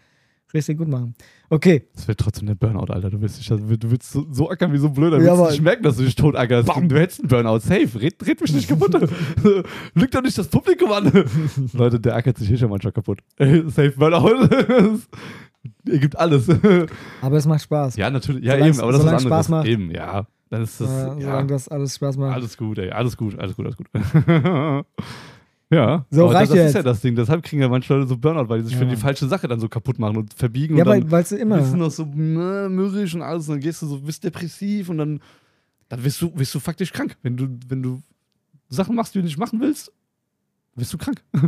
richtig gut machen. Okay, Das wird trotzdem der Burnout, Alter. Du willst, dich, du willst so, so ackern wie so ein Blöder. Du Ja, willst aber- nicht merken, dass du dich tot ackerst. Du hättest einen Burnout. Safe. Red, red mich nicht kaputt. Lügt doch nicht das Publikum an. Leute, der ackert sich hier schon manchmal kaputt. Safe Burnout. Er gibt alles. aber es macht Spaß. ja, natürlich. Ja, Solange- eben. Aber das ist anderes. Spaß macht. Eben, ja. Dann ist das. Äh, ja, Solange das alles Spaß macht. alles gut, ey. Alles gut, alles gut, alles gut. ja. So, aber reicht das, das jetzt. ist ja das Ding. Deshalb kriegen ja manche Leute so Burnout, weil die sich Ja. für die falsche Sache dann so kaputt machen und verbiegen ja, und dann weil, weil sie immer. bist du noch so mh, mürrisch und alles und dann gehst du so, bist depressiv und dann, dann wirst du, wirst du faktisch krank. Wenn du, wenn du Sachen machst, die du nicht machen willst, wirst du krank.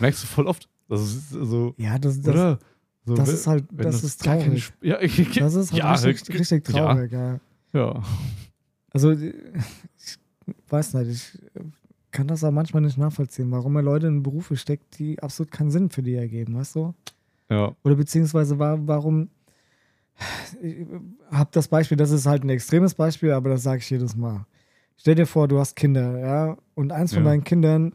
Merkst du voll oft. Das ist so, Ja, das, das, oder? So, das wenn- ist halt, wenn das ist traurig. Ja, ich, Das ist halt ja, richtig, richtig ja. traurig, ja. ja. Also, ich weiß nicht, ich kann das auch manchmal nicht nachvollziehen, warum man Leute in Berufe steckt, die absolut keinen Sinn für die ergeben, weißt du? ja. Oder beziehungsweise wa- warum. Ich habe das Beispiel, das ist halt ein extremes Beispiel, aber das sage ich jedes Mal. Stell dir vor, du hast Kinder, ja, und eins von Ja. deinen Kindern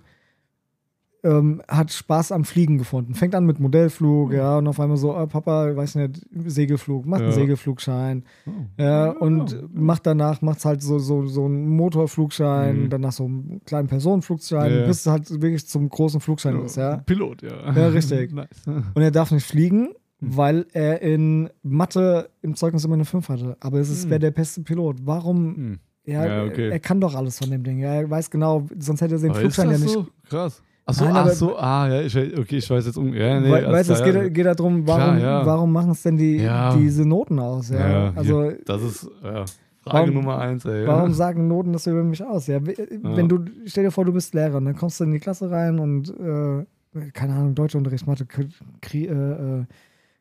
ähm, hat Spaß am Fliegen gefunden. Fängt an mit Modellflug, ja, und auf einmal so, oh, Papa, weiß nicht, Segelflug, macht einen Ja. Segelflugschein. Oh. Ja, und macht danach, macht's halt so, so, so einen Motorflugschein, Mhm. danach so einen kleinen Personenflugschein, Ja. bis es halt wirklich zum großen Flugschein ist, ja. Pilot, ja. Ja, richtig. nice. Und er darf nicht fliegen, Hm. weil er in Mathe im Zeugnis immer eine 5 hatte. Aber es ist Hm. wäre der beste Pilot. Warum? Hm. Ja, Ja, okay. er kann doch alles von dem Ding. Ja, er weiß genau, sonst hätte er den Aber Flugschein ja nicht. so? Krass. Achso, Nein, ach so, ah, ja, ich, okay, ich weiß jetzt um. Ja, nee, We alles weißt du, es geht, ja. geht darum, warum, Klar, ja. warum machen es denn die, Ja. diese Noten aus? Ja, Ja, also, Das ist ja, Frage Warum- Nummer eins, ey. warum ja. sagen Noten das über mich aus? Ja, w- wenn du, stell dir vor, du bist Lehrer und dann kommst du in die Klasse rein und, äh, keine Ahnung, Deutschunterricht, Mathe, K Kri äh, äh,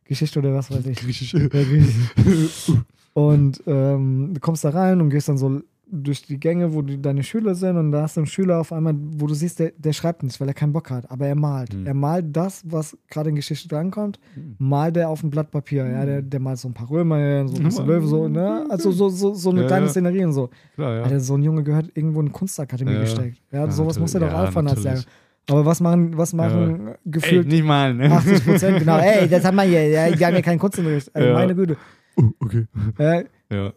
Geschichte oder was weiß ich. Griechisch. Ja, Griechisch. Und ähm, du kommst da rein und gehst dann so durch die Gänge, wo die, deine Schüler sind und da hast du einen Schüler auf einmal, wo du siehst, der, der schreibt nicht, weil er keinen Bock hat, aber er malt. Hm. Er malt das, was gerade in Geschichte drankommt, Hm. malt er auf ein Blatt Papier. Ja, der, der malt so ein paar Römer, so ein bisschen Hm. Löwe, so, ne? Also so, so, so eine Ja, kleine ja. Szenerie und so. Klar, ja. Alter, so ein Junge gehört irgendwo in eine Kunstakademie Ja. gesteckt. Ja, Ja, sowas muss er doch. Ja, auffahren als Lehrer. Aber was machen, was machen Ey, gefühlt nicht mal, ne? 80 Prozent? Genau, ey, das haben wir hier. Ja, wir haben ja keinen Kunstunterricht. Also, Ja. Meine Güte. Uh, okay. Ja, Ja.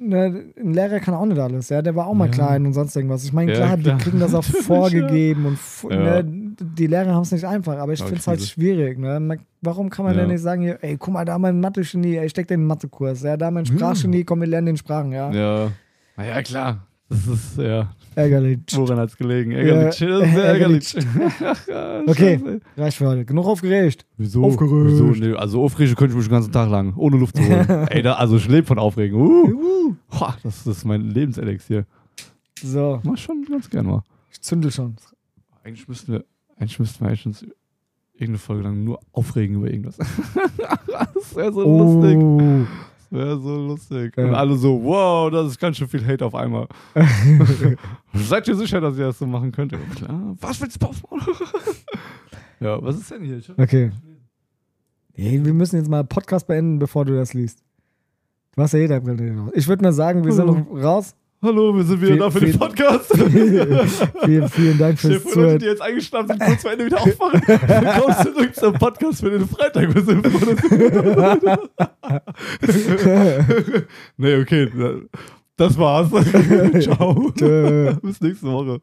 Ne, ein Lehrer kann auch nicht alles, ja. Der war auch mal Ja. klein und sonst irgendwas. Ich meine, Ja, klar, klar. die kriegen das auch vorgegeben und ne, die Lehrer haben es nicht einfach, aber ich finde es halt schwierig. Ne? Warum kann man Ja. denn nicht sagen, hier, ey, guck mal, da mein Mathe-Genie, ey, ich steck den Mathekurs, ja, da mein Hm. Sprachgenie, komm, wir lernen den Sprachen, ja. Ja. Na ja, klar. Das ist, ja. Ärgerlich. Woran hat's gelegen? Ärgerlich. Ja, ärgerlich. ärgerlich. Okay. Reicht für heute. Genug aufgeregt. Wieso? Aufgeregt. Wieso? Nee, also aufregen könnte ich mich den ganzen Tag lang, ohne Luft zu holen. Ey, da, also ich lebe von Aufregen. Uh. Boah, das, das ist mein Lebenselixier. So, Mach schon ganz gern mal. ich zündel schon. Eigentlich müssten wir, eigentlich müssten wir eigentlich uns irgendeine Folge lang nur aufregen über irgendwas. das wäre so lustig. Das wäre so lustig. Ja. Und alle so, wow, das ist ganz schön viel Hate auf einmal. Seid ihr sicher, dass ihr das so machen könnt? Ja, klar. Was willst du aufbauen? ja, was ist denn hier? Okay. Nee, wir müssen jetzt mal Podcast beenden, bevor du das liest. Du hast ja jeder Brille raus. Ich würde mal sagen, wir sind noch raus. Hallo, wir sind wieder da für den Podcast. vielen, vielen Dank fürs vor, Leute, die Zuhören. jetzt eingeschlafen sind, kurz vor Ende wieder aufwachen. Dann kommst du zurück zum Podcast für den Freitag. Wir sind nee, okay. Das war's. Ciao. Bis nächste Woche.